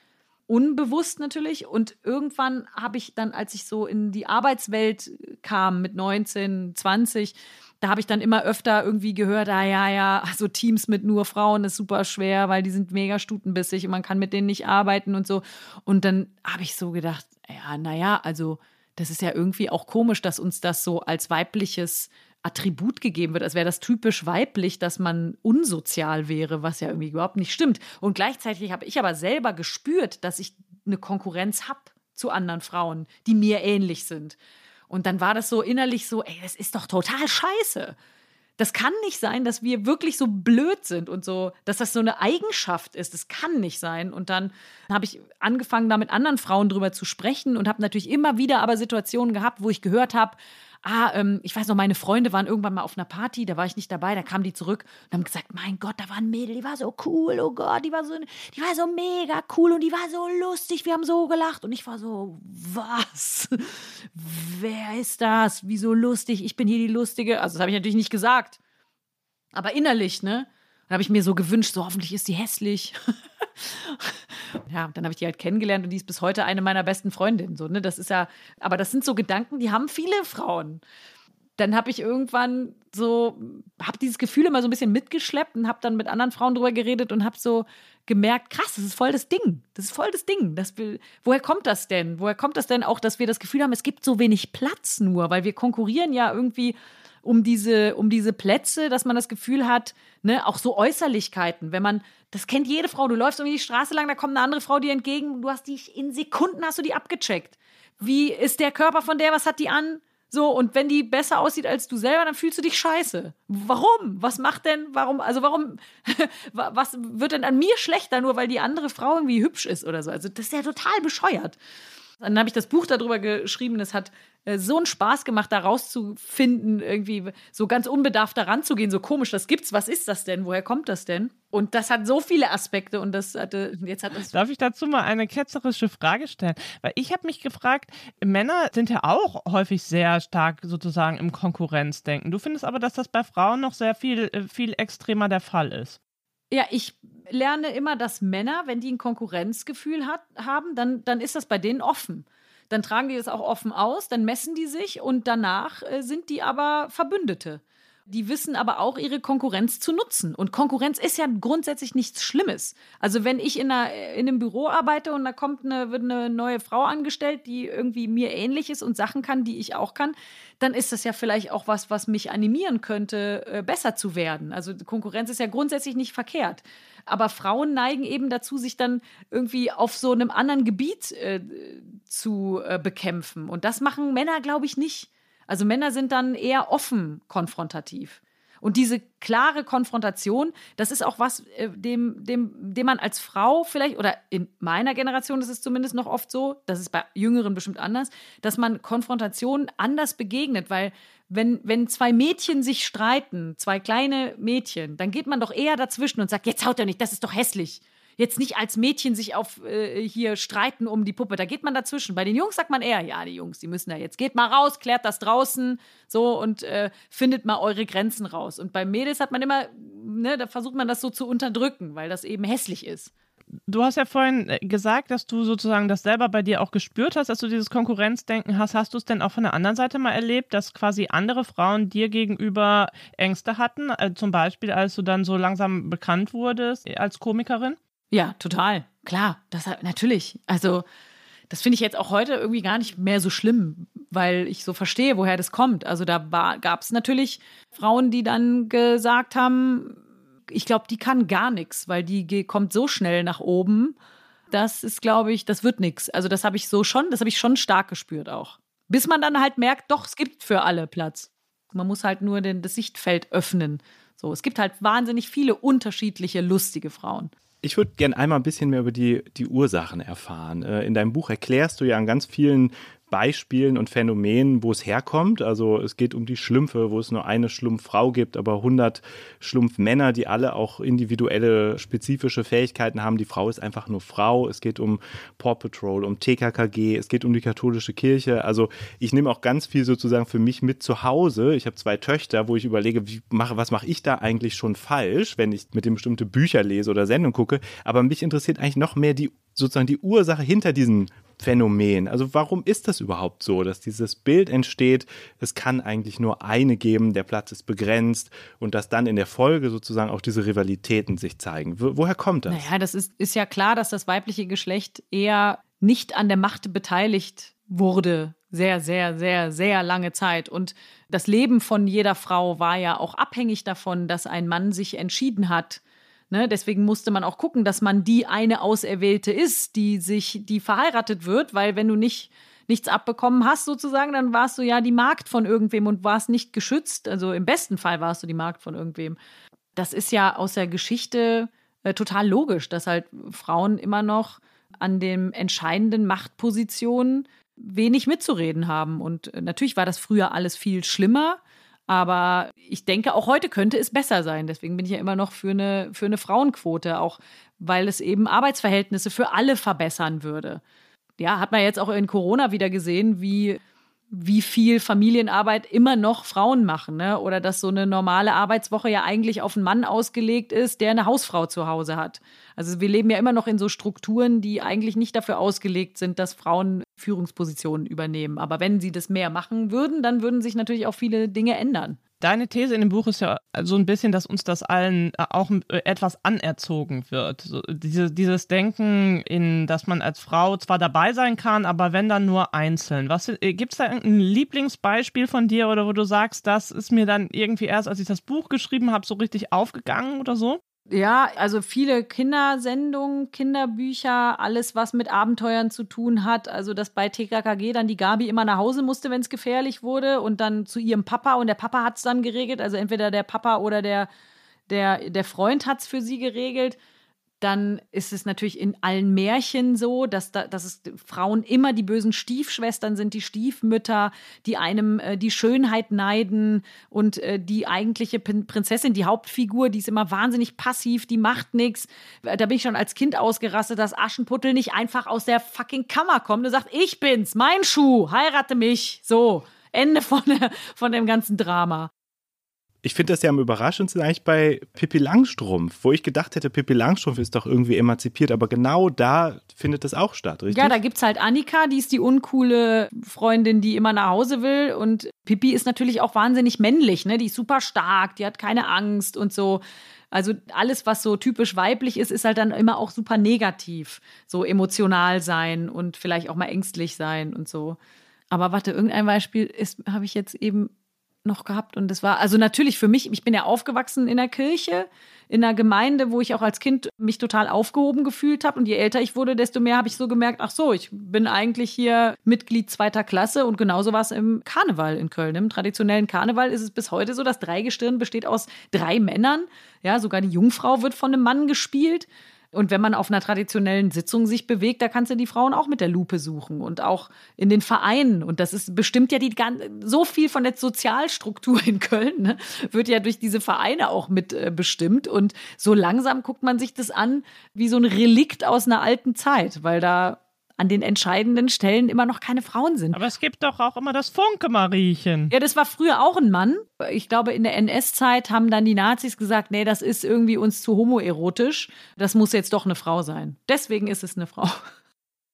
unbewusst natürlich. Und irgendwann habe ich dann, als ich so in die Arbeitswelt kam mit 19, 20, da habe ich dann immer öfter irgendwie gehört, ah ja, ja, also Teams mit nur Frauen ist super schwer, weil die sind mega stutenbissig und man kann mit denen nicht arbeiten und so. Und dann habe ich so gedacht, ja, naja, also das ist ja irgendwie auch komisch, dass uns das so als weibliches Attribut gegeben wird, als wäre das typisch weiblich, dass man unsozial wäre, was ja irgendwie überhaupt nicht stimmt. Und gleichzeitig habe ich aber selber gespürt, dass ich eine Konkurrenz habe zu anderen Frauen, die mir ähnlich sind. Und dann war das so innerlich so, ey, das ist doch total scheiße. Das kann nicht sein, dass wir wirklich so blöd sind und so, dass das so eine Eigenschaft ist. Das kann nicht sein. Und dann habe ich angefangen, da mit anderen Frauen drüber zu sprechen und habe natürlich immer wieder aber Situationen gehabt, wo ich gehört habe, ah, ähm, ich weiß noch, meine Freunde waren irgendwann mal auf einer Party, da war ich nicht dabei, da kamen die zurück und haben gesagt, mein Gott, da war ein Mädel, die war so cool, oh Gott, die war so, die war so mega cool und die war so lustig, wir haben so gelacht und ich war so, was? Wer ist das? Wieso lustig? Ich bin hier die Lustige. Also das habe ich natürlich nicht gesagt, aber innerlich, ne? Dann habe ich mir so gewünscht, so hoffentlich ist sie hässlich. ja, dann habe ich die halt kennengelernt und die ist bis heute eine meiner besten Freundinnen. So, ne? Das ist ja, aber das sind so Gedanken, die haben viele Frauen. dann habe ich irgendwann so, habe dieses Gefühl immer so ein bisschen mitgeschleppt und habe dann mit anderen Frauen drüber geredet und habe so gemerkt, krass, das ist voll das Ding. Das ist voll das Ding. Das will, woher kommt das denn? Woher kommt das denn auch, dass wir das Gefühl haben, es gibt so wenig Platz nur, weil wir konkurrieren ja irgendwie um diese, um diese Plätze, dass man das Gefühl hat, ne, auch so Äußerlichkeiten, wenn man, das kennt jede Frau, du läufst irgendwie die Straße lang, da kommt eine andere Frau dir entgegen, du hast die, in Sekunden hast du die abgecheckt. Wie ist der Körper von der, was hat die an? So, und wenn die besser aussieht als du selber, dann fühlst du dich scheiße. Warum? Was macht denn, warum, also warum, was wird denn an mir schlechter, nur weil die andere Frau irgendwie hübsch ist oder so? Also, das ist ja total bescheuert. Dann habe ich das Buch darüber geschrieben. Es hat äh, so einen Spaß gemacht, da rauszufinden, irgendwie so ganz unbedarft daran zu gehen. So komisch, das gibt's. Was ist das denn? Woher kommt das denn? Und das hat so viele Aspekte und das hatte, jetzt hat es. Darf ich dazu mal eine ketzerische Frage stellen? Weil ich habe mich gefragt, Männer sind ja auch häufig sehr stark sozusagen im Konkurrenzdenken. Du findest aber, dass das bei Frauen noch sehr viel, äh, viel extremer der Fall ist. Ja, ich lerne immer, dass Männer, wenn die ein Konkurrenzgefühl hat, haben, dann, dann ist das bei denen offen. Dann tragen die das auch offen aus, dann messen die sich und danach äh, sind die aber Verbündete. Die wissen aber auch, ihre Konkurrenz zu nutzen. Und Konkurrenz ist ja grundsätzlich nichts Schlimmes. Also wenn ich in, einer, in einem Büro arbeite und da kommt eine, wird eine neue Frau angestellt, die irgendwie mir ähnlich ist und Sachen kann, die ich auch kann, dann ist das ja vielleicht auch was, was mich animieren könnte, äh, besser zu werden. Also Konkurrenz ist ja grundsätzlich nicht verkehrt. Aber Frauen neigen eben dazu, sich dann irgendwie auf so einem anderen Gebiet äh, zu äh, bekämpfen. Und das machen Männer, glaube ich, nicht. Also Männer sind dann eher offen konfrontativ. Und diese klare Konfrontation, das ist auch was, äh, dem, dem, dem man als Frau vielleicht, oder in meiner Generation ist es zumindest noch oft so, das ist bei Jüngeren bestimmt anders, dass man Konfrontation anders begegnet, weil wenn, wenn zwei Mädchen sich streiten, zwei kleine Mädchen, dann geht man doch eher dazwischen und sagt, jetzt haut er nicht, das ist doch hässlich jetzt nicht als Mädchen sich auf äh, hier streiten um die Puppe. Da geht man dazwischen. Bei den Jungs sagt man eher, ja, die Jungs, die müssen da jetzt. Geht mal raus, klärt das draußen so und äh, findet mal eure Grenzen raus. Und bei Mädels hat man immer, ne, da versucht man das so zu unterdrücken, weil das eben hässlich ist. Du hast ja vorhin äh, gesagt, dass du sozusagen das selber bei dir auch gespürt hast, dass du dieses Konkurrenzdenken hast. Hast du es denn auch von der anderen Seite mal erlebt, dass quasi andere Frauen dir gegenüber Ängste hatten? Äh, zum Beispiel, als du dann so langsam bekannt wurdest als Komikerin? Ja, total. Klar, das natürlich. Also, das finde ich jetzt auch heute irgendwie gar nicht mehr so schlimm, weil ich so verstehe, woher das kommt. Also, da gab es natürlich Frauen, die dann gesagt haben, ich glaube, die kann gar nichts, weil die kommt so schnell nach oben. Das ist, glaube ich, das wird nichts. Also, das habe ich so schon, das habe ich schon stark gespürt auch. Bis man dann halt merkt, doch, es gibt für alle Platz. Man muss halt nur den, das Sichtfeld öffnen. So, es gibt halt wahnsinnig viele unterschiedliche, lustige Frauen. Ich würde gerne einmal ein bisschen mehr über die, die Ursachen erfahren. Äh, in deinem Buch erklärst du ja an ganz vielen Beispielen und Phänomenen, wo es herkommt. Also es geht um die Schlümpfe, wo es nur eine Schlumpffrau gibt, aber 100 Schlumpfmänner, die alle auch individuelle, spezifische Fähigkeiten haben. Die Frau ist einfach nur Frau. Es geht um Paw Patrol, um TKKG, es geht um die katholische Kirche. Also ich nehme auch ganz viel sozusagen für mich mit zu Hause. Ich habe zwei Töchter, wo ich überlege, wie mache, was mache ich da eigentlich schon falsch, wenn ich mit dem bestimmte Bücher lese oder Sendung gucke. Aber mich interessiert eigentlich noch mehr die sozusagen die Ursache hinter diesen Phänomen. Also warum ist das überhaupt so, dass dieses Bild entsteht, es kann eigentlich nur eine geben, der Platz ist begrenzt und dass dann in der Folge sozusagen auch diese Rivalitäten sich zeigen. Wo, woher kommt das? Naja, das ist, ist ja klar, dass das weibliche Geschlecht eher nicht an der Macht beteiligt wurde. Sehr, sehr, sehr, sehr lange Zeit. Und das Leben von jeder Frau war ja auch abhängig davon, dass ein Mann sich entschieden hat, Ne, deswegen musste man auch gucken, dass man die eine Auserwählte ist, die sich, die verheiratet wird, weil wenn du nicht nichts abbekommen hast, sozusagen, dann warst du ja die Magd von irgendwem und warst nicht geschützt. Also im besten Fall warst du die Magd von irgendwem. Das ist ja aus der Geschichte äh, total logisch, dass halt Frauen immer noch an den entscheidenden Machtpositionen wenig mitzureden haben. Und äh, natürlich war das früher alles viel schlimmer. Aber ich denke, auch heute könnte es besser sein. Deswegen bin ich ja immer noch für eine, für eine Frauenquote, auch weil es eben Arbeitsverhältnisse für alle verbessern würde. Ja, hat man jetzt auch in Corona wieder gesehen, wie wie viel Familienarbeit immer noch Frauen machen, ne? Oder dass so eine normale Arbeitswoche ja eigentlich auf einen Mann ausgelegt ist, der eine Hausfrau zu Hause hat. Also wir leben ja immer noch in so Strukturen, die eigentlich nicht dafür ausgelegt sind, dass Frauen Führungspositionen übernehmen. Aber wenn sie das mehr machen würden, dann würden sich natürlich auch viele Dinge ändern. Deine These in dem Buch ist ja so ein bisschen, dass uns das allen äh, auch äh, etwas anerzogen wird. So, diese, dieses Denken, in, dass man als Frau zwar dabei sein kann, aber wenn dann nur einzeln. äh, Gibt es da ein Lieblingsbeispiel von dir oder wo du sagst, das ist mir dann irgendwie erst, als ich das Buch geschrieben habe, so richtig aufgegangen oder so? Ja, also viele Kindersendungen, Kinderbücher, alles, was mit Abenteuern zu tun hat. Also, dass bei TKKG dann die Gabi immer nach Hause musste, wenn es gefährlich wurde und dann zu ihrem Papa und der Papa hat es dann geregelt. Also, entweder der Papa oder der, der, der Freund hat es für sie geregelt dann ist es natürlich in allen Märchen so, dass, da, dass es Frauen immer die bösen Stiefschwestern sind, die Stiefmütter, die einem äh, die Schönheit neiden und äh, die eigentliche Prinzessin, die Hauptfigur, die ist immer wahnsinnig passiv, die macht nichts. Da bin ich schon als Kind ausgerastet, dass Aschenputtel nicht einfach aus der fucking Kammer kommt und sagt, ich bin's, mein Schuh, heirate mich. So, Ende von, von dem ganzen Drama. Ich finde das ja am überraschendsten eigentlich bei Pippi Langstrumpf, wo ich gedacht hätte, Pippi Langstrumpf ist doch irgendwie emanzipiert, aber genau da findet das auch statt, richtig? Ja, da gibt es halt Annika, die ist die uncoole Freundin, die immer nach Hause will und Pippi ist natürlich auch wahnsinnig männlich, ne? Die ist super stark, die hat keine Angst und so. Also alles, was so typisch weiblich ist, ist halt dann immer auch super negativ. So emotional sein und vielleicht auch mal ängstlich sein und so. Aber warte, irgendein Beispiel habe ich jetzt eben noch gehabt. Und das war, also natürlich für mich, ich bin ja aufgewachsen in der Kirche, in einer Gemeinde, wo ich auch als Kind mich total aufgehoben gefühlt habe. Und je älter ich wurde, desto mehr habe ich so gemerkt, ach so, ich bin eigentlich hier Mitglied zweiter Klasse. Und genauso war es im Karneval in Köln. Im traditionellen Karneval ist es bis heute so, das Dreigestirn besteht aus drei Männern. Ja, sogar die Jungfrau wird von einem Mann gespielt. Und wenn man auf einer traditionellen Sitzung sich bewegt, da kannst du die Frauen auch mit der Lupe suchen und auch in den Vereinen. Und das ist bestimmt ja die so viel von der Sozialstruktur in Köln, ne, wird ja durch diese Vereine auch mit äh, bestimmt. Und so langsam guckt man sich das an wie so ein Relikt aus einer alten Zeit, weil da an den entscheidenden Stellen immer noch keine Frauen sind. Aber es gibt doch auch immer das Funke-Mariechen. Ja, das war früher auch ein Mann. Ich glaube, in der NS-Zeit haben dann die Nazis gesagt, nee, das ist irgendwie uns zu homoerotisch. Das muss jetzt doch eine Frau sein. Deswegen ist es eine Frau.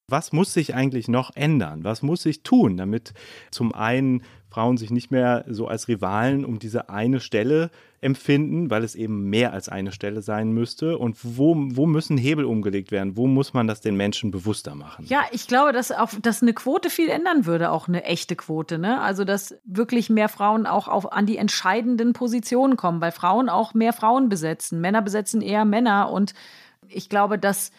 Was muss sich eigentlich noch ändern? Was muss sich tun, damit zum einen Frauen sich nicht mehr so als Rivalen um diese eine Stelle empfinden, weil es eben mehr als eine Stelle sein müsste? Und wo, wo müssen Hebel umgelegt werden? Wo muss man das den Menschen bewusster machen? Ja, ich glaube, dass, auch, dass eine Quote viel ändern würde, auch eine echte Quote. Ne? Also, dass wirklich mehr Frauen auch auf, an die entscheidenden Positionen kommen, weil Frauen auch mehr Frauen besetzen. Männer besetzen eher Männer. Und ich glaube, dass,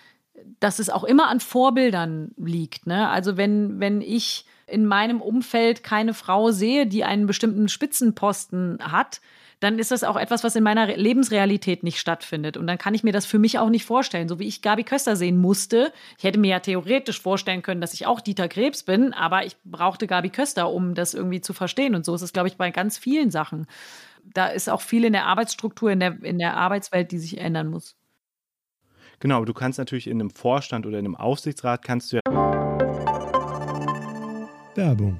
dass es auch immer an Vorbildern liegt. Ne? Also, wenn, wenn ich in meinem Umfeld keine Frau sehe, die einen bestimmten Spitzenposten hat, dann ist das auch etwas, was in meiner Lebensrealität nicht stattfindet. Und dann kann ich mir das für mich auch nicht vorstellen. So wie ich Gabi Köster sehen musste. Ich hätte mir ja theoretisch vorstellen können, dass ich auch Dieter Krebs bin, aber ich brauchte Gabi Köster, um das irgendwie zu verstehen. Und so ist es, glaube ich, bei ganz vielen Sachen. Da ist auch viel in der Arbeitsstruktur, in der, in der Arbeitswelt, die sich ändern muss. Genau, aber du kannst natürlich in einem Vorstand oder in einem Aufsichtsrat kannst du ja Werbung.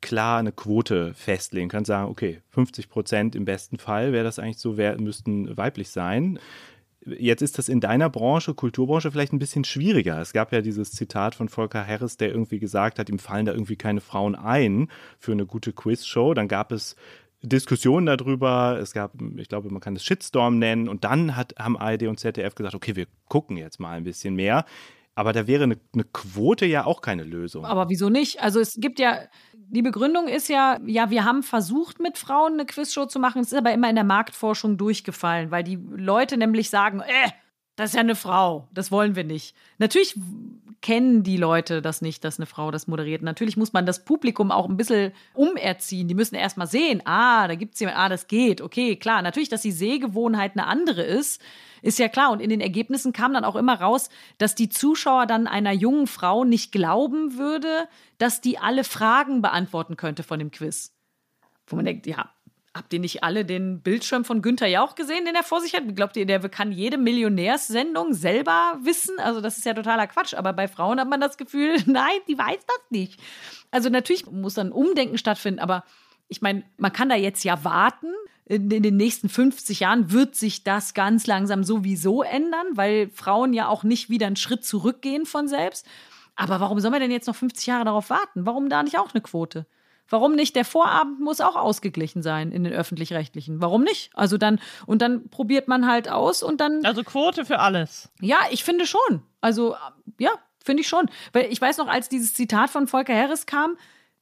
klar eine Quote festlegen, kann sagen, okay, 50 Prozent im besten Fall wäre das eigentlich so, wär, müssten weiblich sein. Jetzt ist das in deiner Branche, Kulturbranche, vielleicht ein bisschen schwieriger. Es gab ja dieses Zitat von Volker Harris, der irgendwie gesagt hat, ihm fallen da irgendwie keine Frauen ein für eine gute Quizshow. Dann gab es Diskussionen darüber. Es gab, ich glaube, man kann es Shitstorm nennen. Und dann hat, haben ARD und ZDF gesagt, okay, wir gucken jetzt mal ein bisschen mehr. Aber da wäre eine, eine, Quote ja auch keine Lösung. Aber wieso nicht? Also es gibt ja, die Begründung ist ja, ja, wir haben versucht, mit Frauen eine Quizshow zu machen. Es ist aber immer in der Marktforschung durchgefallen, weil die Leute nämlich sagen, äh, das ist ja eine Frau, das wollen wir nicht. Natürlich kennen die Leute das nicht, dass eine Frau das moderiert. Natürlich muss man das Publikum auch ein bisschen umerziehen. Die müssen erst mal sehen, ah, da gibt es jemanden, ah, das geht. Okay, klar. Natürlich, dass die Sehgewohnheit eine andere ist, ist ja klar. Und in den Ergebnissen kam dann auch immer raus, dass die Zuschauer dann einer jungen Frau nicht glauben würde, dass die alle Fragen beantworten könnte von dem Quiz. Wo man denkt, ja, Habt ihr nicht alle den Bildschirm von Günther Jauch gesehen, den er vor sich hat? Glaubt ihr, der kann jede Millionärssendung selber wissen? Also, das ist ja totaler Quatsch. Aber bei Frauen hat man das Gefühl, nein, die weiß das nicht. Also, natürlich muss dann Umdenken stattfinden. Aber ich meine, man kann da jetzt ja warten. In, in den nächsten 50 Jahren wird sich das ganz langsam sowieso ändern, weil Frauen ja auch nicht wieder einen Schritt zurückgehen von selbst. Aber warum soll man denn jetzt noch 50 Jahre darauf warten? Warum da nicht auch eine Quote? Warum nicht? Der Vorabend muss auch ausgeglichen sein in den öffentlich-rechtlichen. Warum nicht? Also dann, und dann probiert man halt aus und dann. Also Quote für alles. Ja, ich finde schon. Also, ja, finde ich schon. Weil ich weiß noch, als dieses Zitat von Volker Harris kam,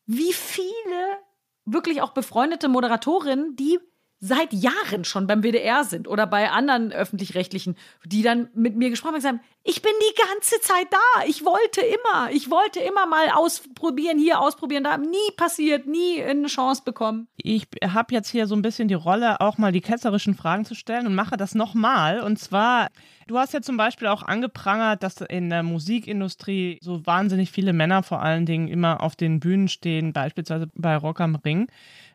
wie viele wirklich auch befreundete Moderatorinnen, die seit Jahren schon beim WDR sind oder bei anderen öffentlich-rechtlichen, die dann mit mir gesprochen haben und gesagt haben, ich bin die ganze Zeit da. Ich wollte immer, ich wollte immer mal ausprobieren, hier ausprobieren, da nie passiert, nie eine Chance bekommen. Ich habe jetzt hier so ein bisschen die Rolle, auch mal die ketzerischen Fragen zu stellen und mache das nochmal. Und zwar, du hast ja zum Beispiel auch angeprangert, dass in der Musikindustrie so wahnsinnig viele Männer vor allen Dingen immer auf den Bühnen stehen, beispielsweise bei Rock am Ring.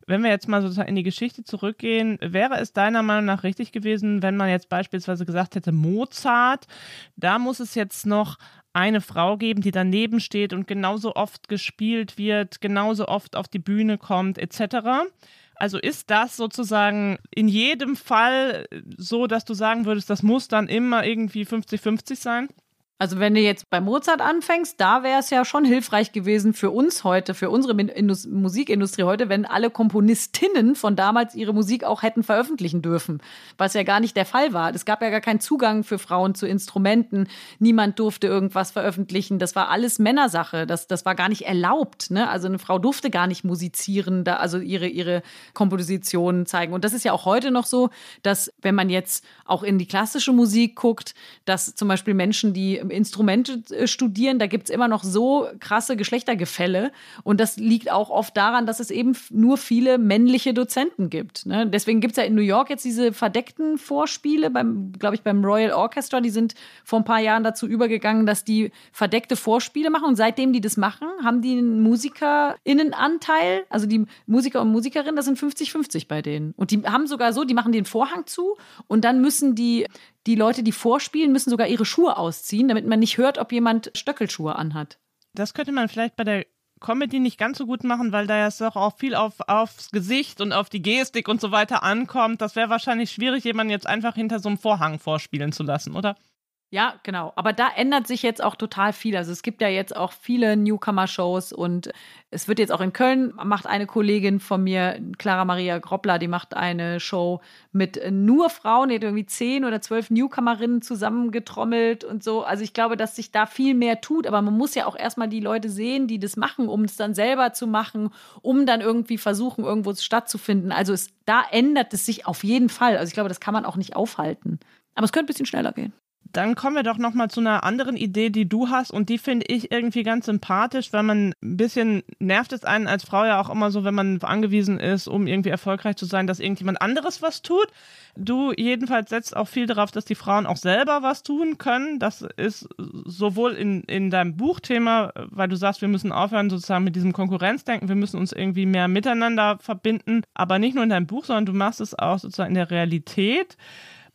Wenn wir jetzt mal sozusagen in die Geschichte zurückgehen, wäre es deiner Meinung nach richtig gewesen, wenn man jetzt beispielsweise gesagt hätte, Mozart, da muss es jetzt noch eine Frau geben, die daneben steht und genauso oft gespielt wird, genauso oft auf die Bühne kommt, etc. Also ist das sozusagen in jedem Fall so, dass du sagen würdest, das muss dann immer irgendwie 50-50 sein? Also wenn du jetzt bei Mozart anfängst, da wäre es ja schon hilfreich gewesen für uns heute, für unsere Indus Musikindustrie heute, wenn alle Komponistinnen von damals ihre Musik auch hätten veröffentlichen dürfen, was ja gar nicht der Fall war. Es gab ja gar keinen Zugang für Frauen zu Instrumenten, niemand durfte irgendwas veröffentlichen, das war alles Männersache, das, das war gar nicht erlaubt. Ne? Also eine Frau durfte gar nicht musizieren, da, also ihre, ihre Kompositionen zeigen. Und das ist ja auch heute noch so, dass wenn man jetzt auch in die klassische Musik guckt, dass zum Beispiel Menschen, die Instrumente äh, studieren, da gibt es immer noch so krasse Geschlechtergefälle. Und das liegt auch oft daran, dass es eben nur viele männliche Dozenten gibt. Ne? Deswegen gibt es ja in New York jetzt diese verdeckten Vorspiele, glaube ich, beim Royal Orchestra. Die sind vor ein paar Jahren dazu übergegangen, dass die verdeckte Vorspiele machen. Und seitdem die das machen, haben die einen MusikerInnenanteil, also die Musiker und Musikerinnen, das sind 50-50 bei denen. Und die haben sogar so, die machen den Vorhang zu und dann müssen die die Leute, die vorspielen, müssen sogar ihre Schuhe ausziehen, damit man nicht hört, ob jemand Stöckelschuhe anhat. Das könnte man vielleicht bei der Comedy nicht ganz so gut machen, weil da ja doch auch viel auf, aufs Gesicht und auf die Gestik und so weiter ankommt. Das wäre wahrscheinlich schwierig, jemanden jetzt einfach hinter so einem Vorhang vorspielen zu lassen, oder? Ja, genau. Aber da ändert sich jetzt auch total viel. Also es gibt ja jetzt auch viele Newcomer-Shows und es wird jetzt auch in Köln, macht eine Kollegin von mir, Clara Maria Groppler, die macht eine Show mit nur Frauen, die hat irgendwie zehn oder zwölf Newcomerinnen zusammengetrommelt und so. Also ich glaube, dass sich da viel mehr tut, aber man muss ja auch erstmal die Leute sehen, die das machen, um es dann selber zu machen, um dann irgendwie versuchen, irgendwo stattzufinden. Also es, da ändert es sich auf jeden Fall. Also ich glaube, das kann man auch nicht aufhalten. Aber es könnte ein bisschen schneller gehen dann kommen wir doch noch mal zu einer anderen Idee, die du hast und die finde ich irgendwie ganz sympathisch, weil man ein bisschen nervt es einen als Frau ja auch immer so, wenn man angewiesen ist, um irgendwie erfolgreich zu sein, dass irgendjemand anderes was tut. Du jedenfalls setzt auch viel darauf, dass die Frauen auch selber was tun können. Das ist sowohl in, in deinem Buchthema, weil du sagst, wir müssen aufhören sozusagen mit diesem Konkurrenzdenken, wir müssen uns irgendwie mehr miteinander verbinden, aber nicht nur in deinem Buch, sondern du machst es auch sozusagen in der Realität.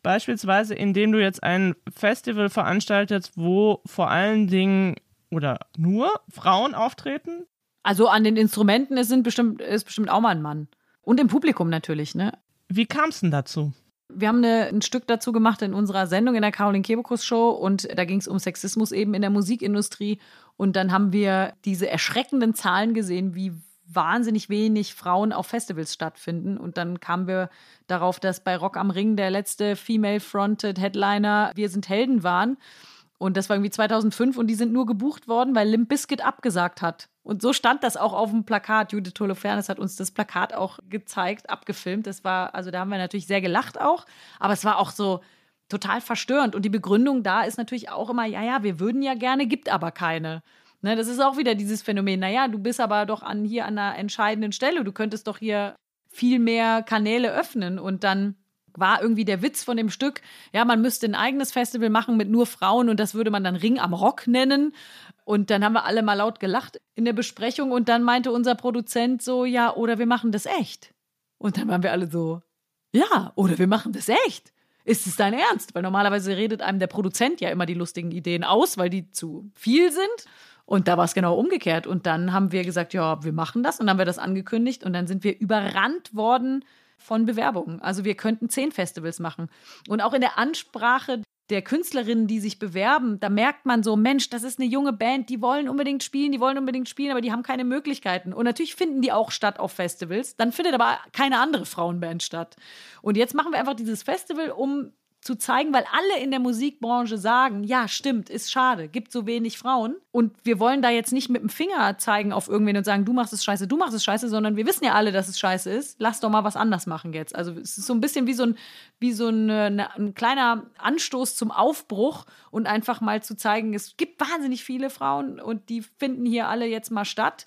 Beispielsweise, indem du jetzt ein Festival veranstaltest, wo vor allen Dingen oder nur Frauen auftreten? Also an den Instrumenten ist, sind bestimmt, ist bestimmt auch mal ein Mann. Und im Publikum natürlich, ne? Wie kam es denn dazu? Wir haben eine, ein Stück dazu gemacht in unserer Sendung in der Caroline Kebekus Show und da ging es um Sexismus eben in der Musikindustrie. Und dann haben wir diese erschreckenden Zahlen gesehen, wie wahnsinnig wenig Frauen auf Festivals stattfinden. Und dann kamen wir darauf, dass bei Rock am Ring der letzte Female-Fronted Headliner Wir sind Helden waren. Und das war irgendwie 2005 und die sind nur gebucht worden, weil Limp Bizkit abgesagt hat. Und so stand das auch auf dem Plakat. Judith Holofernes hat uns das Plakat auch gezeigt, abgefilmt. Das war, also da haben wir natürlich sehr gelacht auch. Aber es war auch so, total verstörend. Und die Begründung da ist natürlich auch immer, ja, ja, wir würden ja gerne, gibt aber keine. Ne, das ist auch wieder dieses Phänomen, naja, du bist aber doch an, hier an einer entscheidenden Stelle, du könntest doch hier viel mehr Kanäle öffnen und dann war irgendwie der Witz von dem Stück, ja, man müsste ein eigenes Festival machen mit nur Frauen und das würde man dann Ring am Rock nennen. Und dann haben wir alle mal laut gelacht in der Besprechung und dann meinte unser Produzent so, ja, oder wir machen das echt. Und dann waren wir alle so, ja, oder wir machen das echt. Ist es dein Ernst? Weil normalerweise redet einem der Produzent ja immer die lustigen Ideen aus, weil die zu viel sind. Und da war es genau umgekehrt. Und dann haben wir gesagt, ja, wir machen das. Und dann haben wir das angekündigt. Und dann sind wir überrannt worden von Bewerbungen. Also wir könnten zehn Festivals machen. Und auch in der Ansprache der Künstlerinnen, die sich bewerben, da merkt man so, Mensch, das ist eine junge Band, die wollen unbedingt spielen, die wollen unbedingt spielen, aber die haben keine Möglichkeiten. Und natürlich finden die auch statt auf Festivals. Dann findet aber keine andere Frauenband statt. Und jetzt machen wir einfach dieses Festival, um zu zeigen, weil alle in der Musikbranche sagen, ja, stimmt, ist schade, gibt so wenig Frauen. Und wir wollen da jetzt nicht mit dem Finger zeigen auf irgendwen und sagen, du machst es scheiße, du machst es scheiße, sondern wir wissen ja alle, dass es scheiße ist. Lass doch mal was anders machen jetzt. Also es ist so ein bisschen wie so ein, wie so ein, ein kleiner Anstoß zum Aufbruch und einfach mal zu zeigen, es gibt wahnsinnig viele Frauen und die finden hier alle jetzt mal statt.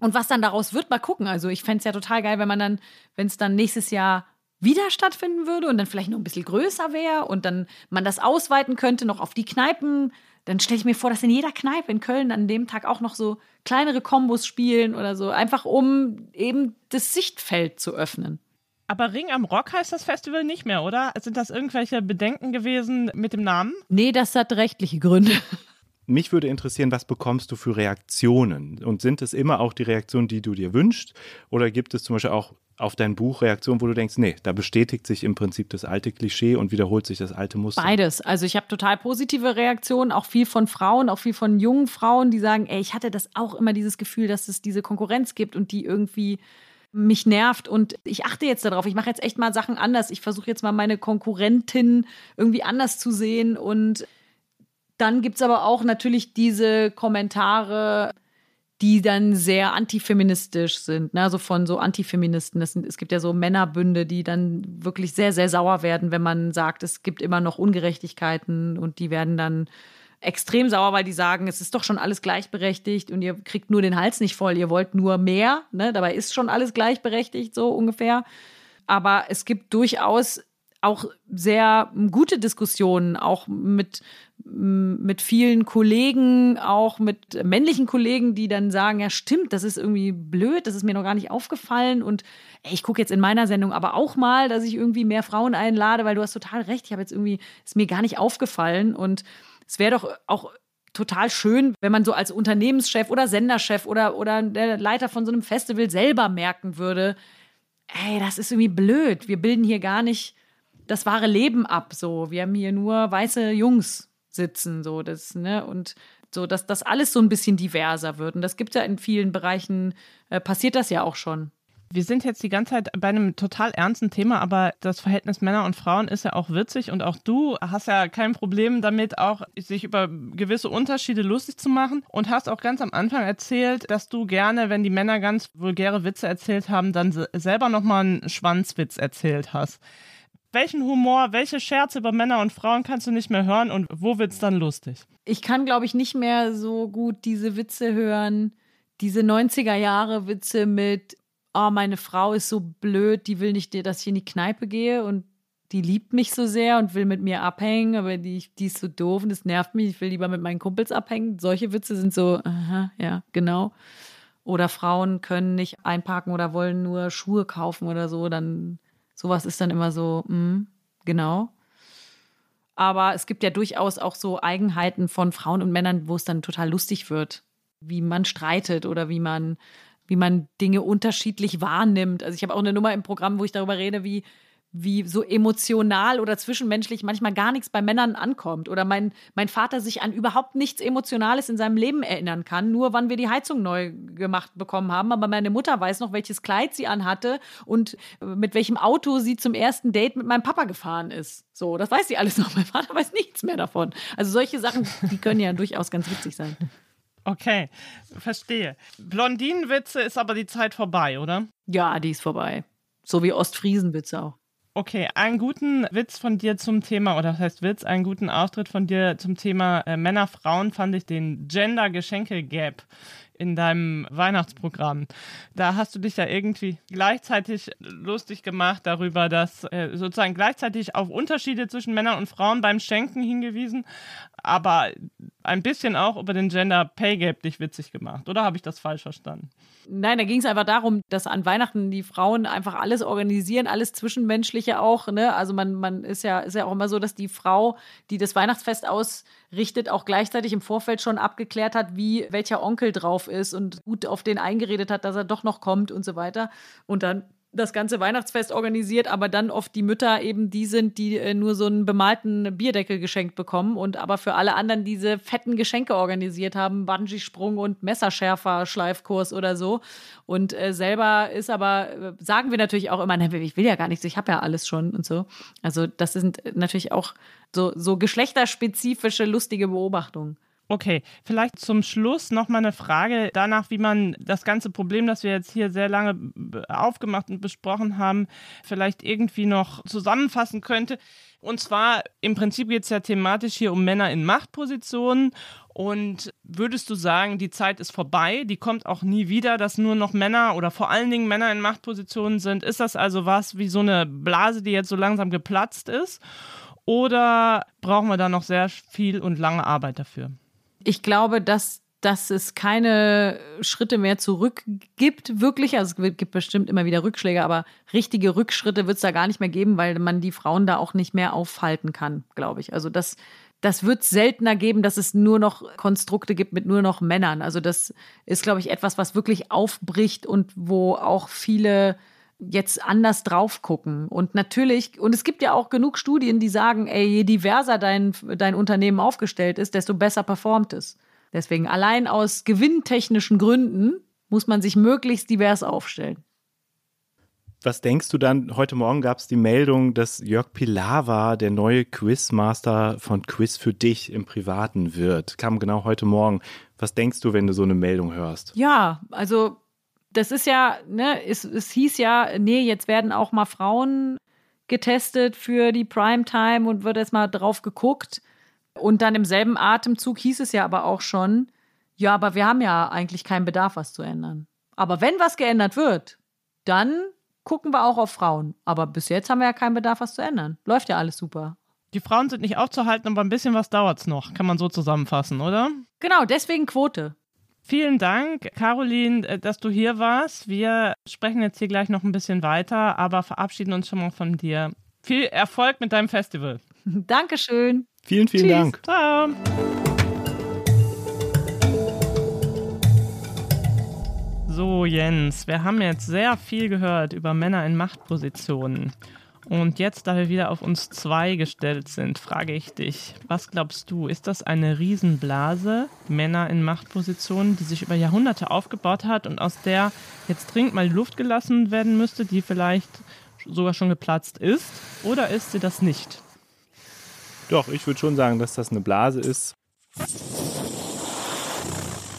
Und was dann daraus wird, mal gucken. Also ich fände es ja total geil, wenn man dann, wenn es dann nächstes Jahr wieder stattfinden würde und dann vielleicht noch ein bisschen größer wäre und dann man das ausweiten könnte noch auf die Kneipen, dann stelle ich mir vor, dass in jeder Kneipe in Köln an dem Tag auch noch so kleinere Kombos spielen oder so, einfach um eben das Sichtfeld zu öffnen. Aber Ring am Rock heißt das Festival nicht mehr, oder? Sind das irgendwelche Bedenken gewesen mit dem Namen? Nee, das hat rechtliche Gründe. Mich würde interessieren, was bekommst du für Reaktionen? Und sind es immer auch die Reaktionen, die du dir wünschst? Oder gibt es zum Beispiel auch auf dein Buch Reaktionen, wo du denkst, nee, da bestätigt sich im Prinzip das alte Klischee und wiederholt sich das alte Muster? Beides. Also ich habe total positive Reaktionen, auch viel von Frauen, auch viel von jungen Frauen, die sagen, ey, ich hatte das auch immer dieses Gefühl, dass es diese Konkurrenz gibt und die irgendwie mich nervt und ich achte jetzt darauf. Ich mache jetzt echt mal Sachen anders. Ich versuche jetzt mal meine Konkurrentin irgendwie anders zu sehen und dann gibt es aber auch natürlich diese Kommentare, die dann sehr antifeministisch sind, ne? also von so Antifeministen. Sind, es gibt ja so Männerbünde, die dann wirklich sehr, sehr sauer werden, wenn man sagt, es gibt immer noch Ungerechtigkeiten und die werden dann extrem sauer, weil die sagen, es ist doch schon alles gleichberechtigt und ihr kriegt nur den Hals nicht voll, ihr wollt nur mehr. Ne? Dabei ist schon alles gleichberechtigt, so ungefähr. Aber es gibt durchaus auch sehr gute Diskussionen, auch mit, mit vielen Kollegen, auch mit männlichen Kollegen, die dann sagen, ja stimmt, das ist irgendwie blöd, das ist mir noch gar nicht aufgefallen. Und ey, ich gucke jetzt in meiner Sendung aber auch mal, dass ich irgendwie mehr Frauen einlade, weil du hast total recht, ich habe jetzt irgendwie, ist mir gar nicht aufgefallen. Und es wäre doch auch total schön, wenn man so als Unternehmenschef oder Senderchef oder, oder der Leiter von so einem Festival selber merken würde, ey, das ist irgendwie blöd, wir bilden hier gar nicht das wahre Leben ab. So, wir haben hier nur weiße Jungs sitzen, so das, ne? Und so, dass das alles so ein bisschen diverser wird. Und das gibt ja in vielen Bereichen, äh, passiert das ja auch schon. Wir sind jetzt die ganze Zeit bei einem total ernsten Thema, aber das Verhältnis Männer und Frauen ist ja auch witzig und auch du hast ja kein Problem damit, auch sich über gewisse Unterschiede lustig zu machen und hast auch ganz am Anfang erzählt, dass du gerne, wenn die Männer ganz vulgäre Witze erzählt haben, dann selber nochmal einen Schwanzwitz erzählt hast welchen Humor, welche Scherze über Männer und Frauen kannst du nicht mehr hören und wo wird es dann lustig? Ich kann, glaube ich, nicht mehr so gut diese Witze hören, diese 90er Jahre Witze mit, oh, meine Frau ist so blöd, die will nicht, dass ich in die Kneipe gehe und die liebt mich so sehr und will mit mir abhängen, aber die, die ist so doof und das nervt mich, ich will lieber mit meinen Kumpels abhängen. Solche Witze sind so, aha, ja, genau. Oder Frauen können nicht einparken oder wollen nur Schuhe kaufen oder so, dann Sowas ist dann immer so, mh, hm, genau. Aber es gibt ja durchaus auch so Eigenheiten von Frauen und Männern, wo es dann total lustig wird, wie man streitet oder wie man, wie man Dinge unterschiedlich wahrnimmt. Also ich habe auch eine Nummer im Programm, wo ich darüber rede, wie wie so emotional oder zwischenmenschlich manchmal gar nichts bei Männern ankommt oder mein, mein Vater sich an überhaupt nichts Emotionales in seinem Leben erinnern kann, nur wann wir die Heizung neu gemacht bekommen haben. Aber meine Mutter weiß noch, welches Kleid sie anhatte und mit welchem Auto sie zum ersten Date mit meinem Papa gefahren ist. So, das weiß sie alles noch. Mein Vater weiß nichts mehr davon. Also solche Sachen, die können ja durchaus ganz witzig sein. Okay, verstehe. Blondinenwitze ist aber die Zeit vorbei, oder? Ja, die ist vorbei. So wie Ostfriesenwitze auch. Okay, einen guten Witz von dir zum Thema, oder das heißt Witz, einen guten Auftritt von dir zum Thema äh, Männer, Frauen fand ich den Gender-Geschenke-Gap in deinem Weihnachtsprogramm. Da hast du dich ja irgendwie gleichzeitig lustig gemacht darüber, dass äh, sozusagen gleichzeitig auf Unterschiede zwischen Männern und Frauen beim Schenken hingewiesen, aber ein bisschen auch über den Gender Pay Gap dich witzig gemacht. Oder habe ich das falsch verstanden? Nein, da ging es einfach darum, dass an Weihnachten die Frauen einfach alles organisieren, alles Zwischenmenschliche auch. Ne? Also man, man ist ja, ist ja auch immer so, dass die Frau, die das Weihnachtsfest ausrichtet, auch gleichzeitig im Vorfeld schon abgeklärt hat, wie welcher Onkel drauf ist und gut auf den eingeredet hat, dass er doch noch kommt und so weiter. Und dann das ganze Weihnachtsfest organisiert, aber dann oft die Mütter eben die sind, die äh, nur so einen bemalten Bierdeckel geschenkt bekommen und aber für alle anderen diese fetten Geschenke organisiert haben, Bungee-Sprung und Messerschärfer-Schleifkurs oder so. Und äh, selber ist aber, äh, sagen wir natürlich auch immer, ne, ich will ja gar nichts, ich habe ja alles schon und so. Also das sind natürlich auch so, so geschlechterspezifische, lustige Beobachtungen. Okay, vielleicht zum Schluss noch mal eine Frage danach, wie man das ganze Problem, das wir jetzt hier sehr lange aufgemacht und besprochen haben, vielleicht irgendwie noch zusammenfassen könnte. Und zwar im Prinzip geht es ja thematisch hier um Männer in Machtpositionen. Und würdest du sagen, die Zeit ist vorbei, die kommt auch nie wieder, dass nur noch Männer oder vor allen Dingen Männer in Machtpositionen sind? Ist das also was wie so eine Blase, die jetzt so langsam geplatzt ist? Oder brauchen wir da noch sehr viel und lange Arbeit dafür? Ich glaube, dass dass es keine Schritte mehr zurück gibt, wirklich. Also es gibt bestimmt immer wieder Rückschläge, aber richtige Rückschritte wird es da gar nicht mehr geben, weil man die Frauen da auch nicht mehr aufhalten kann, glaube ich. Also das, das wird seltener geben, dass es nur noch Konstrukte gibt mit nur noch Männern. Also das ist, glaube ich, etwas, was wirklich aufbricht und wo auch viele jetzt anders drauf gucken. Und natürlich, und es gibt ja auch genug Studien, die sagen, ey, je diverser dein, dein Unternehmen aufgestellt ist, desto besser performt es. Deswegen allein aus gewinntechnischen Gründen muss man sich möglichst divers aufstellen. Was denkst du dann? Heute Morgen gab es die Meldung, dass Jörg Pilawa der neue Quizmaster von Quiz für dich im Privaten wird. Kam genau heute Morgen. Was denkst du, wenn du so eine Meldung hörst? Ja, also das ist ja, ne, es, es hieß ja, nee, jetzt werden auch mal Frauen getestet für die Primetime und wird erst mal drauf geguckt. Und dann im selben Atemzug hieß es ja aber auch schon, ja, aber wir haben ja eigentlich keinen Bedarf, was zu ändern. Aber wenn was geändert wird, dann gucken wir auch auf Frauen. Aber bis jetzt haben wir ja keinen Bedarf, was zu ändern. Läuft ja alles super. Die Frauen sind nicht aufzuhalten, aber ein bisschen was dauert es noch, kann man so zusammenfassen, oder? Genau, deswegen Quote. Vielen Dank, Caroline, äh, dass du hier warst. Wir sprechen jetzt hier gleich noch ein bisschen weiter, aber verabschieden uns schon mal von dir. Viel Erfolg mit deinem Festival. Dankeschön. Vielen, vielen Tschüss. Dank. Ciao. So, Jens, wir haben jetzt sehr viel gehört über Männer in Machtpositionen. Und jetzt, da wir wieder auf uns zwei gestellt sind, frage ich dich, was glaubst du, ist das eine Riesenblase, Männer in Machtpositionen, die sich über Jahrhunderte aufgebaut hat und aus der jetzt dringend mal Luft gelassen werden müsste, die vielleicht sogar schon geplatzt ist? Oder ist sie das nicht? Doch, ich würde schon sagen, dass das eine Blase ist.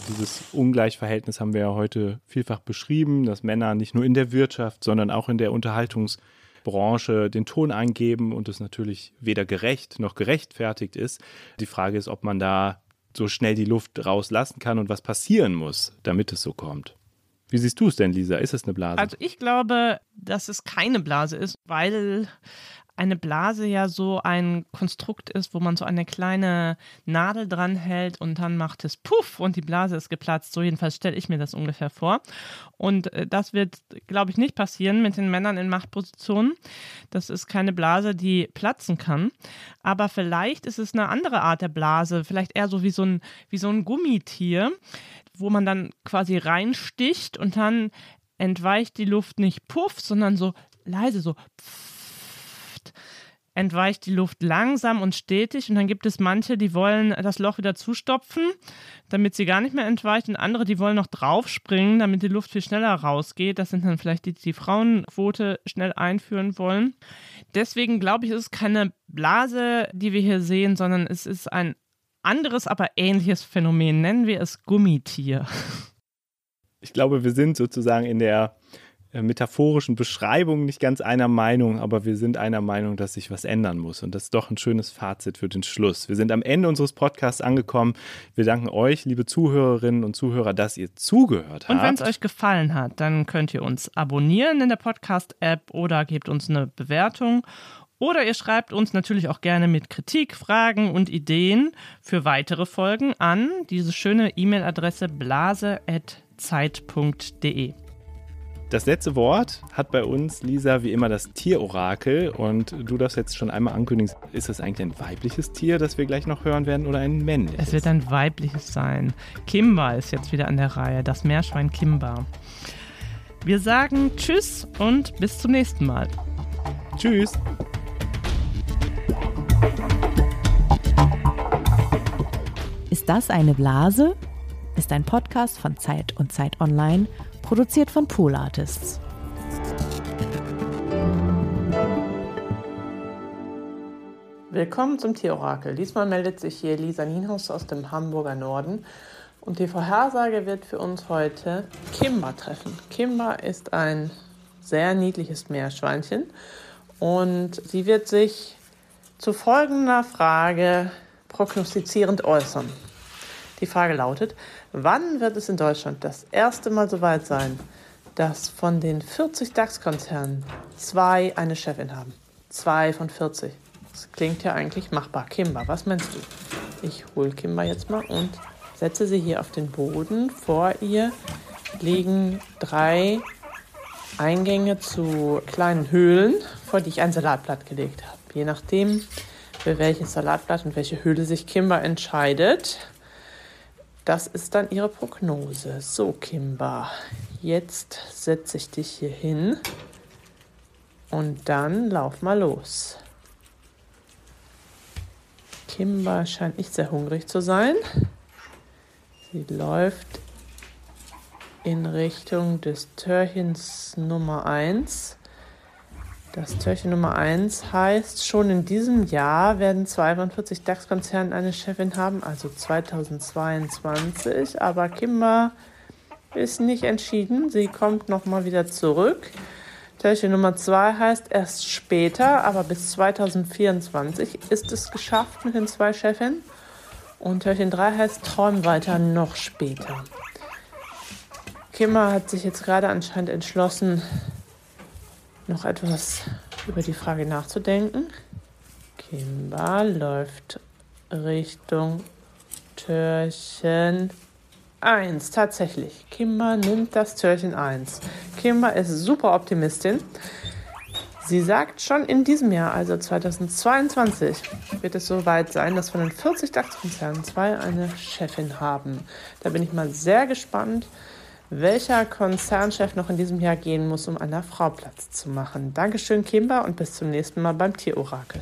Dieses Ungleichverhältnis haben wir ja heute vielfach beschrieben, dass Männer nicht nur in der Wirtschaft, sondern auch in der Unterhaltungs- Branche den Ton eingeben und es natürlich weder gerecht noch gerechtfertigt ist. Die Frage ist, ob man da so schnell die Luft rauslassen kann und was passieren muss, damit es so kommt. Wie siehst du es denn, Lisa? Ist es eine Blase? Also ich glaube, dass es keine Blase ist, weil eine Blase ja so ein Konstrukt ist, wo man so eine kleine Nadel dran hält und dann macht es Puff und die Blase ist geplatzt. So jedenfalls stelle ich mir das ungefähr vor. Und äh, das wird, glaube ich, nicht passieren mit den Männern in Machtpositionen. Das ist keine Blase, die platzen kann. Aber vielleicht ist es eine andere Art der Blase, vielleicht eher so wie so ein, wie so ein Gummitier, wo man dann quasi reinsticht und dann entweicht die Luft nicht puff, sondern so leise, so pff entweicht die Luft langsam und stetig und dann gibt es manche, die wollen das Loch wieder zustopfen, damit sie gar nicht mehr entweicht und andere, die wollen noch draufspringen, damit die Luft viel schneller rausgeht. Das sind dann vielleicht die, die die Frauenquote schnell einführen wollen. Deswegen glaube ich, ist es keine Blase, die wir hier sehen, sondern es ist ein anderes, aber ähnliches Phänomen. Nennen wir es Gummitier. Ich glaube, wir sind sozusagen in der metaphorischen Beschreibungen nicht ganz einer Meinung, aber wir sind einer Meinung, dass sich was ändern muss. Und das ist doch ein schönes Fazit für den Schluss. Wir sind am Ende unseres Podcasts angekommen. Wir danken euch, liebe Zuhörerinnen und Zuhörer, dass ihr zugehört habt. Und wenn es euch gefallen hat, dann könnt ihr uns abonnieren in der Podcast-App oder gebt uns eine Bewertung. Oder ihr schreibt uns natürlich auch gerne mit Kritik, Fragen und Ideen für weitere Folgen an diese schöne E-Mail-Adresse blase.zeit.de. Das letzte Wort hat bei uns, Lisa, wie immer das Tierorakel. Und du darfst jetzt schon einmal ankündigen, ist das eigentlich ein weibliches Tier, das wir gleich noch hören werden, oder ein männliches? Es wird ein weibliches sein. Kimba ist jetzt wieder an der Reihe, das Meerschwein Kimba. Wir sagen Tschüss und bis zum nächsten Mal. Tschüss. Ist das eine Blase? Ist ein Podcast von Zeit und Zeit Online produziert von Pool Artists. Willkommen zum Tierorakel. Diesmal meldet sich hier Lisa Nienhaus aus dem Hamburger Norden und die Vorhersage wird für uns heute Kimba treffen. Kimba ist ein sehr niedliches Meerschweinchen und sie wird sich zu folgender Frage prognostizierend äußern. Die Frage lautet, wann wird es in Deutschland das erste Mal so weit sein, dass von den 40 DAX-Konzernen zwei eine Chefin haben? Zwei von 40. Das klingt ja eigentlich machbar. Kimba, was meinst du? Ich hole Kimba jetzt mal und setze sie hier auf den Boden. Vor ihr liegen drei Eingänge zu kleinen Höhlen, vor die ich ein Salatblatt gelegt habe. Je nachdem, für welches Salatblatt und welche Höhle sich Kimba entscheidet, das ist dann ihre Prognose. So, Kimba, jetzt setze ich dich hier hin und dann lauf mal los. Kimba scheint nicht sehr hungrig zu sein. Sie läuft in Richtung des Törchens Nummer 1. Das Türchen Nummer 1 heißt, schon in diesem Jahr werden 42 DAX-Konzerne eine Chefin haben, also 2022. Aber Kimber ist nicht entschieden. Sie kommt nochmal wieder zurück. Türchen Nummer 2 heißt erst später, aber bis 2024 ist es geschafft mit den zwei Chefinnen. Und Türchen 3 heißt träum weiter noch später. Kimmer hat sich jetzt gerade anscheinend entschlossen, noch etwas über die Frage nachzudenken. Kimba läuft Richtung Türchen 1. Tatsächlich. Kimba nimmt das Türchen 1. Kimba ist super Optimistin. Sie sagt, schon in diesem Jahr, also 2022, wird es so weit sein, dass von den 40 DAX-Konzernen zwei eine Chefin haben. Da bin ich mal sehr gespannt, welcher Konzernchef noch in diesem Jahr gehen muss, um einer Frau Platz zu machen. Dankeschön, Kimber, und bis zum nächsten Mal beim Tierorakel.